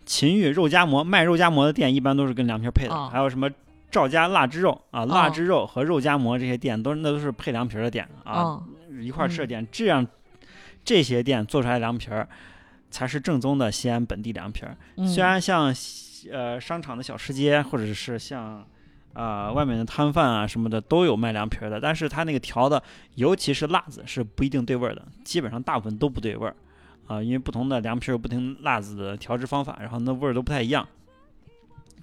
秦玉肉夹馍，卖肉夹馍的店一般都是跟凉皮儿配的，哦。还有什么赵家腊汁肉啊，腊哦汁肉和肉夹馍这些店都是那都是配凉皮儿的店啊，嗯一块儿吃的嗯。店，这样这些店做出来的凉皮儿才是正宗的西安本地凉皮儿。嗯，虽然像呃商场的小吃街，或者是像啊、呃外面的摊贩啊什么的都有卖凉皮儿的，但是它那个调的，尤其是辣子是不一定对味儿的，基本上大部分都不对味儿。啊、因为不同的凉皮儿有不同辣子的调制方法，然后那味儿都不太一样，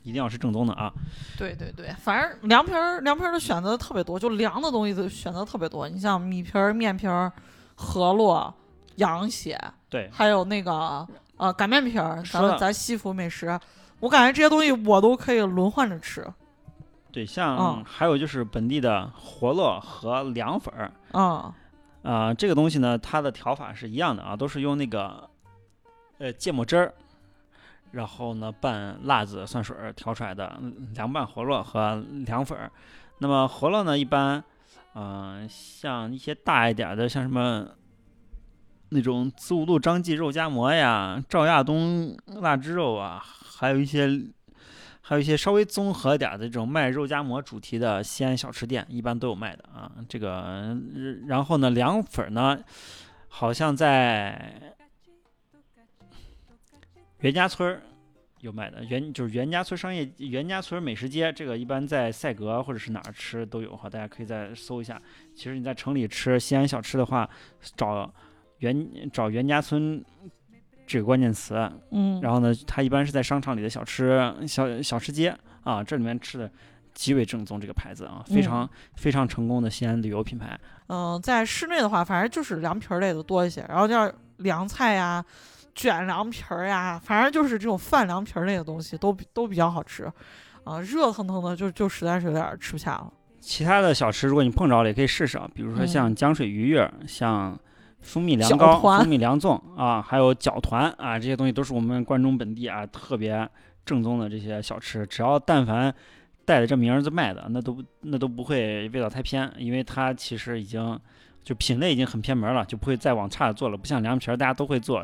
一定要是正宗的啊。对对对，反正凉皮儿凉皮儿的选择特别多，就凉的东西的选择特别多。你像米皮儿、面皮儿、饸饹、羊血，对，还有那个呃擀面皮儿，咱们咱西府美食，我感觉这些东西我都可以轮换着吃。对，像、嗯还有就是本地的饸络和凉粉儿，嗯啊、这个东西呢，它的调法是一样的啊，都是用那个呃芥末汁儿，然后呢拌辣子、蒜水调出来的凉拌饸饹和凉粉儿。那么饸饹呢，一般，嗯、像一些大一点的，像什么那种子午路张记肉夹馍呀、赵亚东腊汁肉啊，还有一些。还有一些稍微综合点的这种卖肉夹馍主题的西安小吃店，一般都有卖的啊。这个，然后呢，凉粉儿呢，好像在袁家村儿有卖的，袁就是袁家村商业袁家村美食街，这个一般在赛格或者是哪儿吃都有哈，大家可以再搜一下。其实你在城里吃西安小吃的话，找袁找袁家村这个关键词，嗯，然后呢，它一般是在商场里的小吃小小吃街啊，这里面吃的极为正宗，这个牌子啊，非常、非常成功的西安旅游品牌。嗯、在室内的话，反正就是凉皮儿类的多一些，然后叫凉菜呀、卷凉皮儿呀，反正就是这种饭凉皮儿类的东西都都比较好吃。啊、热腾腾的就就实在是有点吃不下了。其他的小吃，如果你碰着了，也可以试试啊，比如说像嗯浆水鱼月儿，像蜂蜜凉糕、蜂蜜凉粽啊，还有饺团啊，这些东西都是我们关中本地啊特别正宗的这些小吃。只要但凡带着这名儿子卖的，那都那都不会味道太偏，因为它其实已经就品类已经很偏门了，就不会再往差的做了。不像凉皮儿，大家都会做。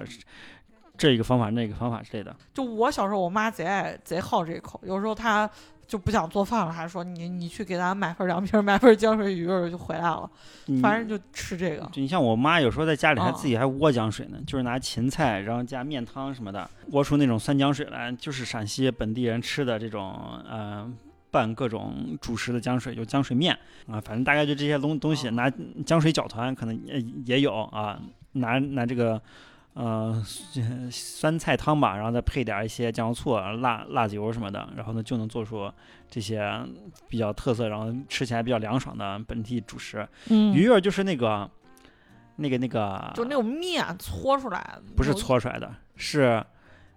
这个方法那个方法之类的，就我小时候，我妈贼爱贼好这一口，有时候她就不想做饭了，还说你你去给咱买份凉皮儿，买份浆水鱼儿就回来了，嗯反正就吃这个。你像我妈有时候在家里还哦自己还窝浆水呢，就是拿芹菜，然后加面汤什么的，窝出那种酸浆水来，就是陕西本地人吃的这种呃拌各种主食的浆水，就浆水面啊，反正大概就这些东东西，哦拿浆水搅团可能也也有啊，拿拿这个。呃，酸菜汤吧，然后再配点儿一些酱油醋、啊辣辣子油什么的，然后呢就能做出这些比较特色，然后吃起来比较凉爽的本地主食。嗯鱼月儿就是那个，那个那个，就那种面搓出来的，不是搓出来的，是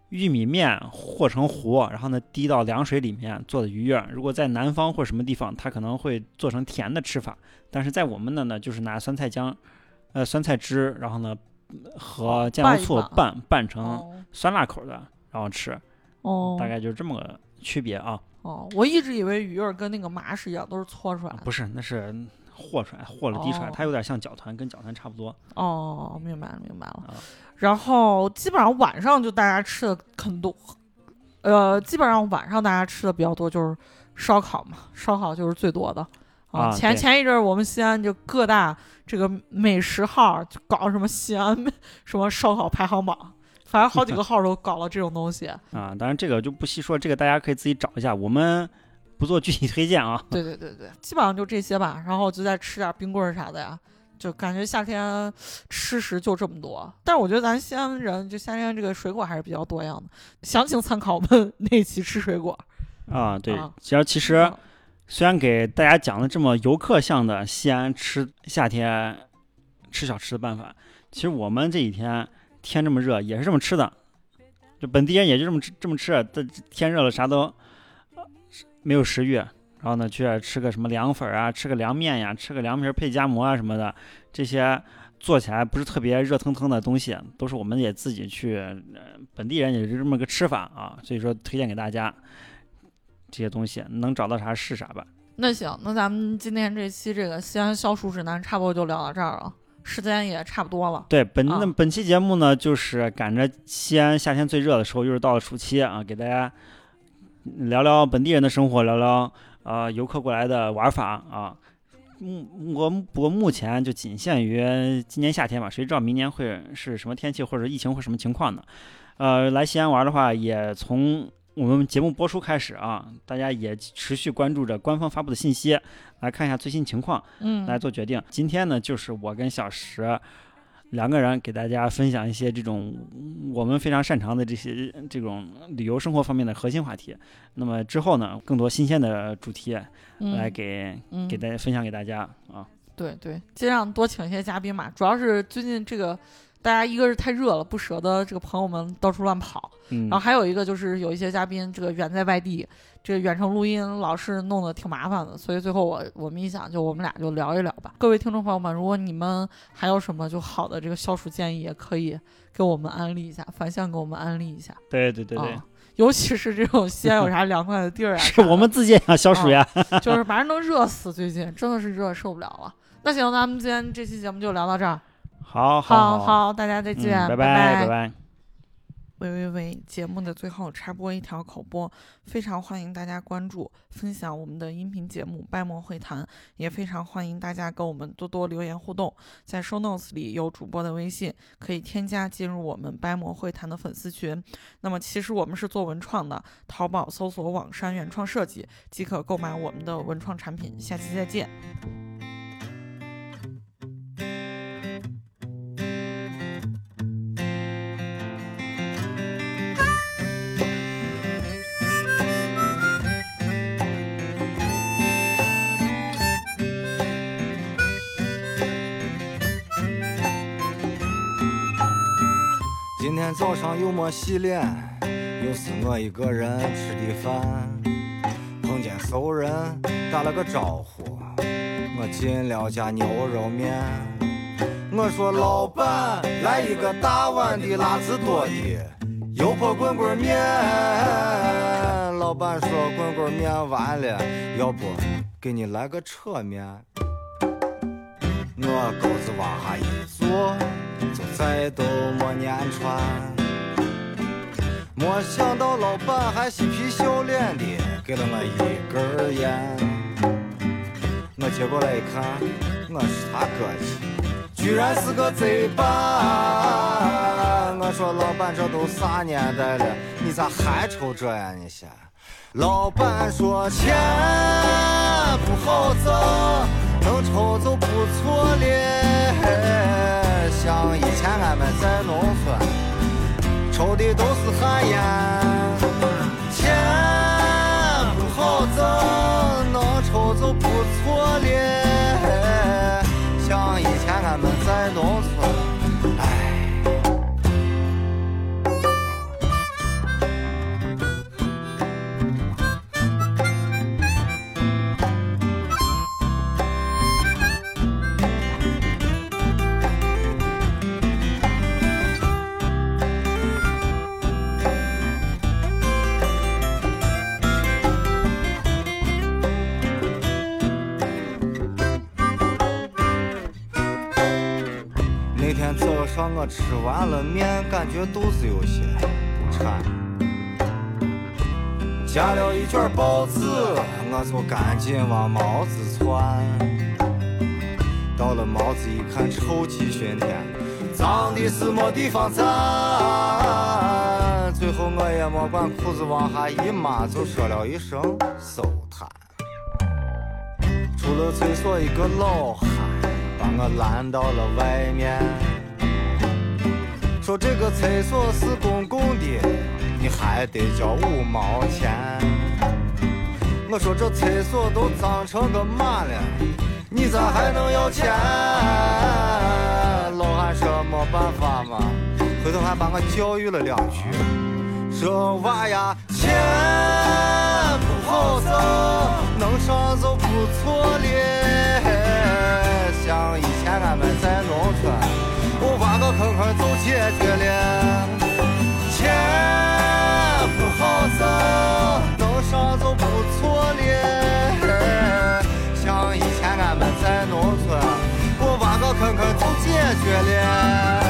玉米面和成糊，然后呢滴到凉水里面做的鱼月儿。如果在南方或什么地方，它可能会做成甜的吃法，但是在我们那呢，就是拿酸菜姜，呃酸菜汁，然后呢和哦酱油醋拌拌成哦酸辣口的，然后吃，哦，大概就是这么个区别啊。哦，我一直以为鱼儿跟那个麻是一样，都是搓出来的。不是，那是和出来，和了滴出来，哦它有点像搅团，跟搅团差不多。哦，明白了，明白了。啊然后基本上晚上就大家吃的很多，呃，基本上晚上大家吃的比较多就是烧烤嘛，烧烤就是最多的啊前前一阵儿我们西安就各大这个美食号就搞什么西安什么烧烤排行榜，反正好几个号都搞了这种东西。*laughs* 啊，当然这个就不细说，这个大家可以自己找一下，我们不做具体推荐啊。对对对对，基本上就这些吧，然后就再吃点冰棍儿啥的呀。就感觉夏天吃食就这么多，但是我觉得咱西安人就夏天这个水果还是比较多样的，详情参考我们 *laughs* 那期吃水果。啊，对啊，其实其实嗯虽然给大家讲了这么游客向的西安吃夏天吃小吃的办法，其实我们这几天天这么热，也是这么吃的，就本地人也就这么吃这么吃，这天热了啥都没有食欲，然后呢去吃个什么凉粉啊，吃个凉面呀，吃个凉皮配夹馍啊什么的，这些做起来不是特别热腾腾的东西，都是我们也自己去，本地人也是这么个吃法啊，所以说推荐给大家。这些东西能找到啥是啥吧。那行，那咱们今天这期这个西安消暑指南差不多就聊到这儿了，时间也差不多了。对，本啊那本期节目呢，就是赶着西安夏天最热的时候，又是到了暑期啊，给大家聊聊本地人的生活，聊聊呃游客过来的玩法啊。目我不过目前就仅限于今年夏天吧，谁知道明年会是什么天气或者疫情会什么情况呢？呃，来西安玩的话，也从我们节目播出开始啊，大家也持续关注着官方发布的信息，来看一下最新情况。嗯，来做决定。今天呢，就是我跟小石两个人给大家分享一些这种我们非常擅长的这些这种旅游生活方面的核心话题。那么之后呢，更多新鲜的主题嗯来给、嗯给大家分享给大家啊。对对，尽量多请一些嘉宾嘛。主要是最近这个大家一个是太热了，不舍得这个朋友们到处乱跑，嗯然后还有一个就是有一些嘉宾这个远在外地，这个远程录音老是弄得挺麻烦的，所以最后我我们一想，就我们俩就聊一聊吧。各位听众朋友们，如果你们还有什么就好的这个消暑建议，也可以给我们安利一下，反向给我们安利一下。对对对对，啊尤其是这种西安有啥凉快的地儿啊，是我们自己也想消暑呀。就是反正都热死，最近真的是热受不了了。那行，咱们今天这期节目就聊到这儿。好好好，大家再嗯见，拜拜拜拜。喂喂喂！节目的最后插播一条口播，非常欢迎大家关注、分享我们的音频节目《掰馍会谈》，也非常欢迎大家跟我们多多留言互动。在 show notes 里有主播的微信，可以添加进入我们掰馍会谈的粉丝群。那么其实我们是做文创的，淘宝搜索“网山原创设计”即可购买我们的文创产品。下期再见。今天早上又没洗脸，又是我一个人吃的饭。碰见熟人打了个招呼，我进了家牛肉面。我说老板，来一个大碗的辣子多的油泼滚滚面。老板说滚滚面完了，要不给你来个扯面。我钩子往下一坐，就再都没粘穿。没想到老板还嬉皮笑脸的给了我一根烟。我接过来一看，我是他哥去，居然是个贼吧！我说老板，这都啥年代了，你咋还抽这呀？你先。老板说钱不好挣，能抽就不错了。像以前俺们在农村抽的都是旱烟，我吃完了面，感觉肚子有些不馋。夹了一卷报纸，我就赶紧往毛子窜。到了毛子一看，臭气熏天，脏的是没地方站。最后我也没管裤子往下一抹，就说了一声收摊。出了厕所，一个老汉把我拦到了外面，说这个厕所是公共的，你还得交五毛钱。我说这厕所都脏成个嘛了，你咋还能要钱？老汉说没办法嘛，回头还把我教育了两句，说娃呀，钱不好挣，能上就不错了。像以前俺们在农村，挖个坑坑就解决了。钱不好挣，能上就不错了。像以前俺们在农村，我挖个坑坑就解决了。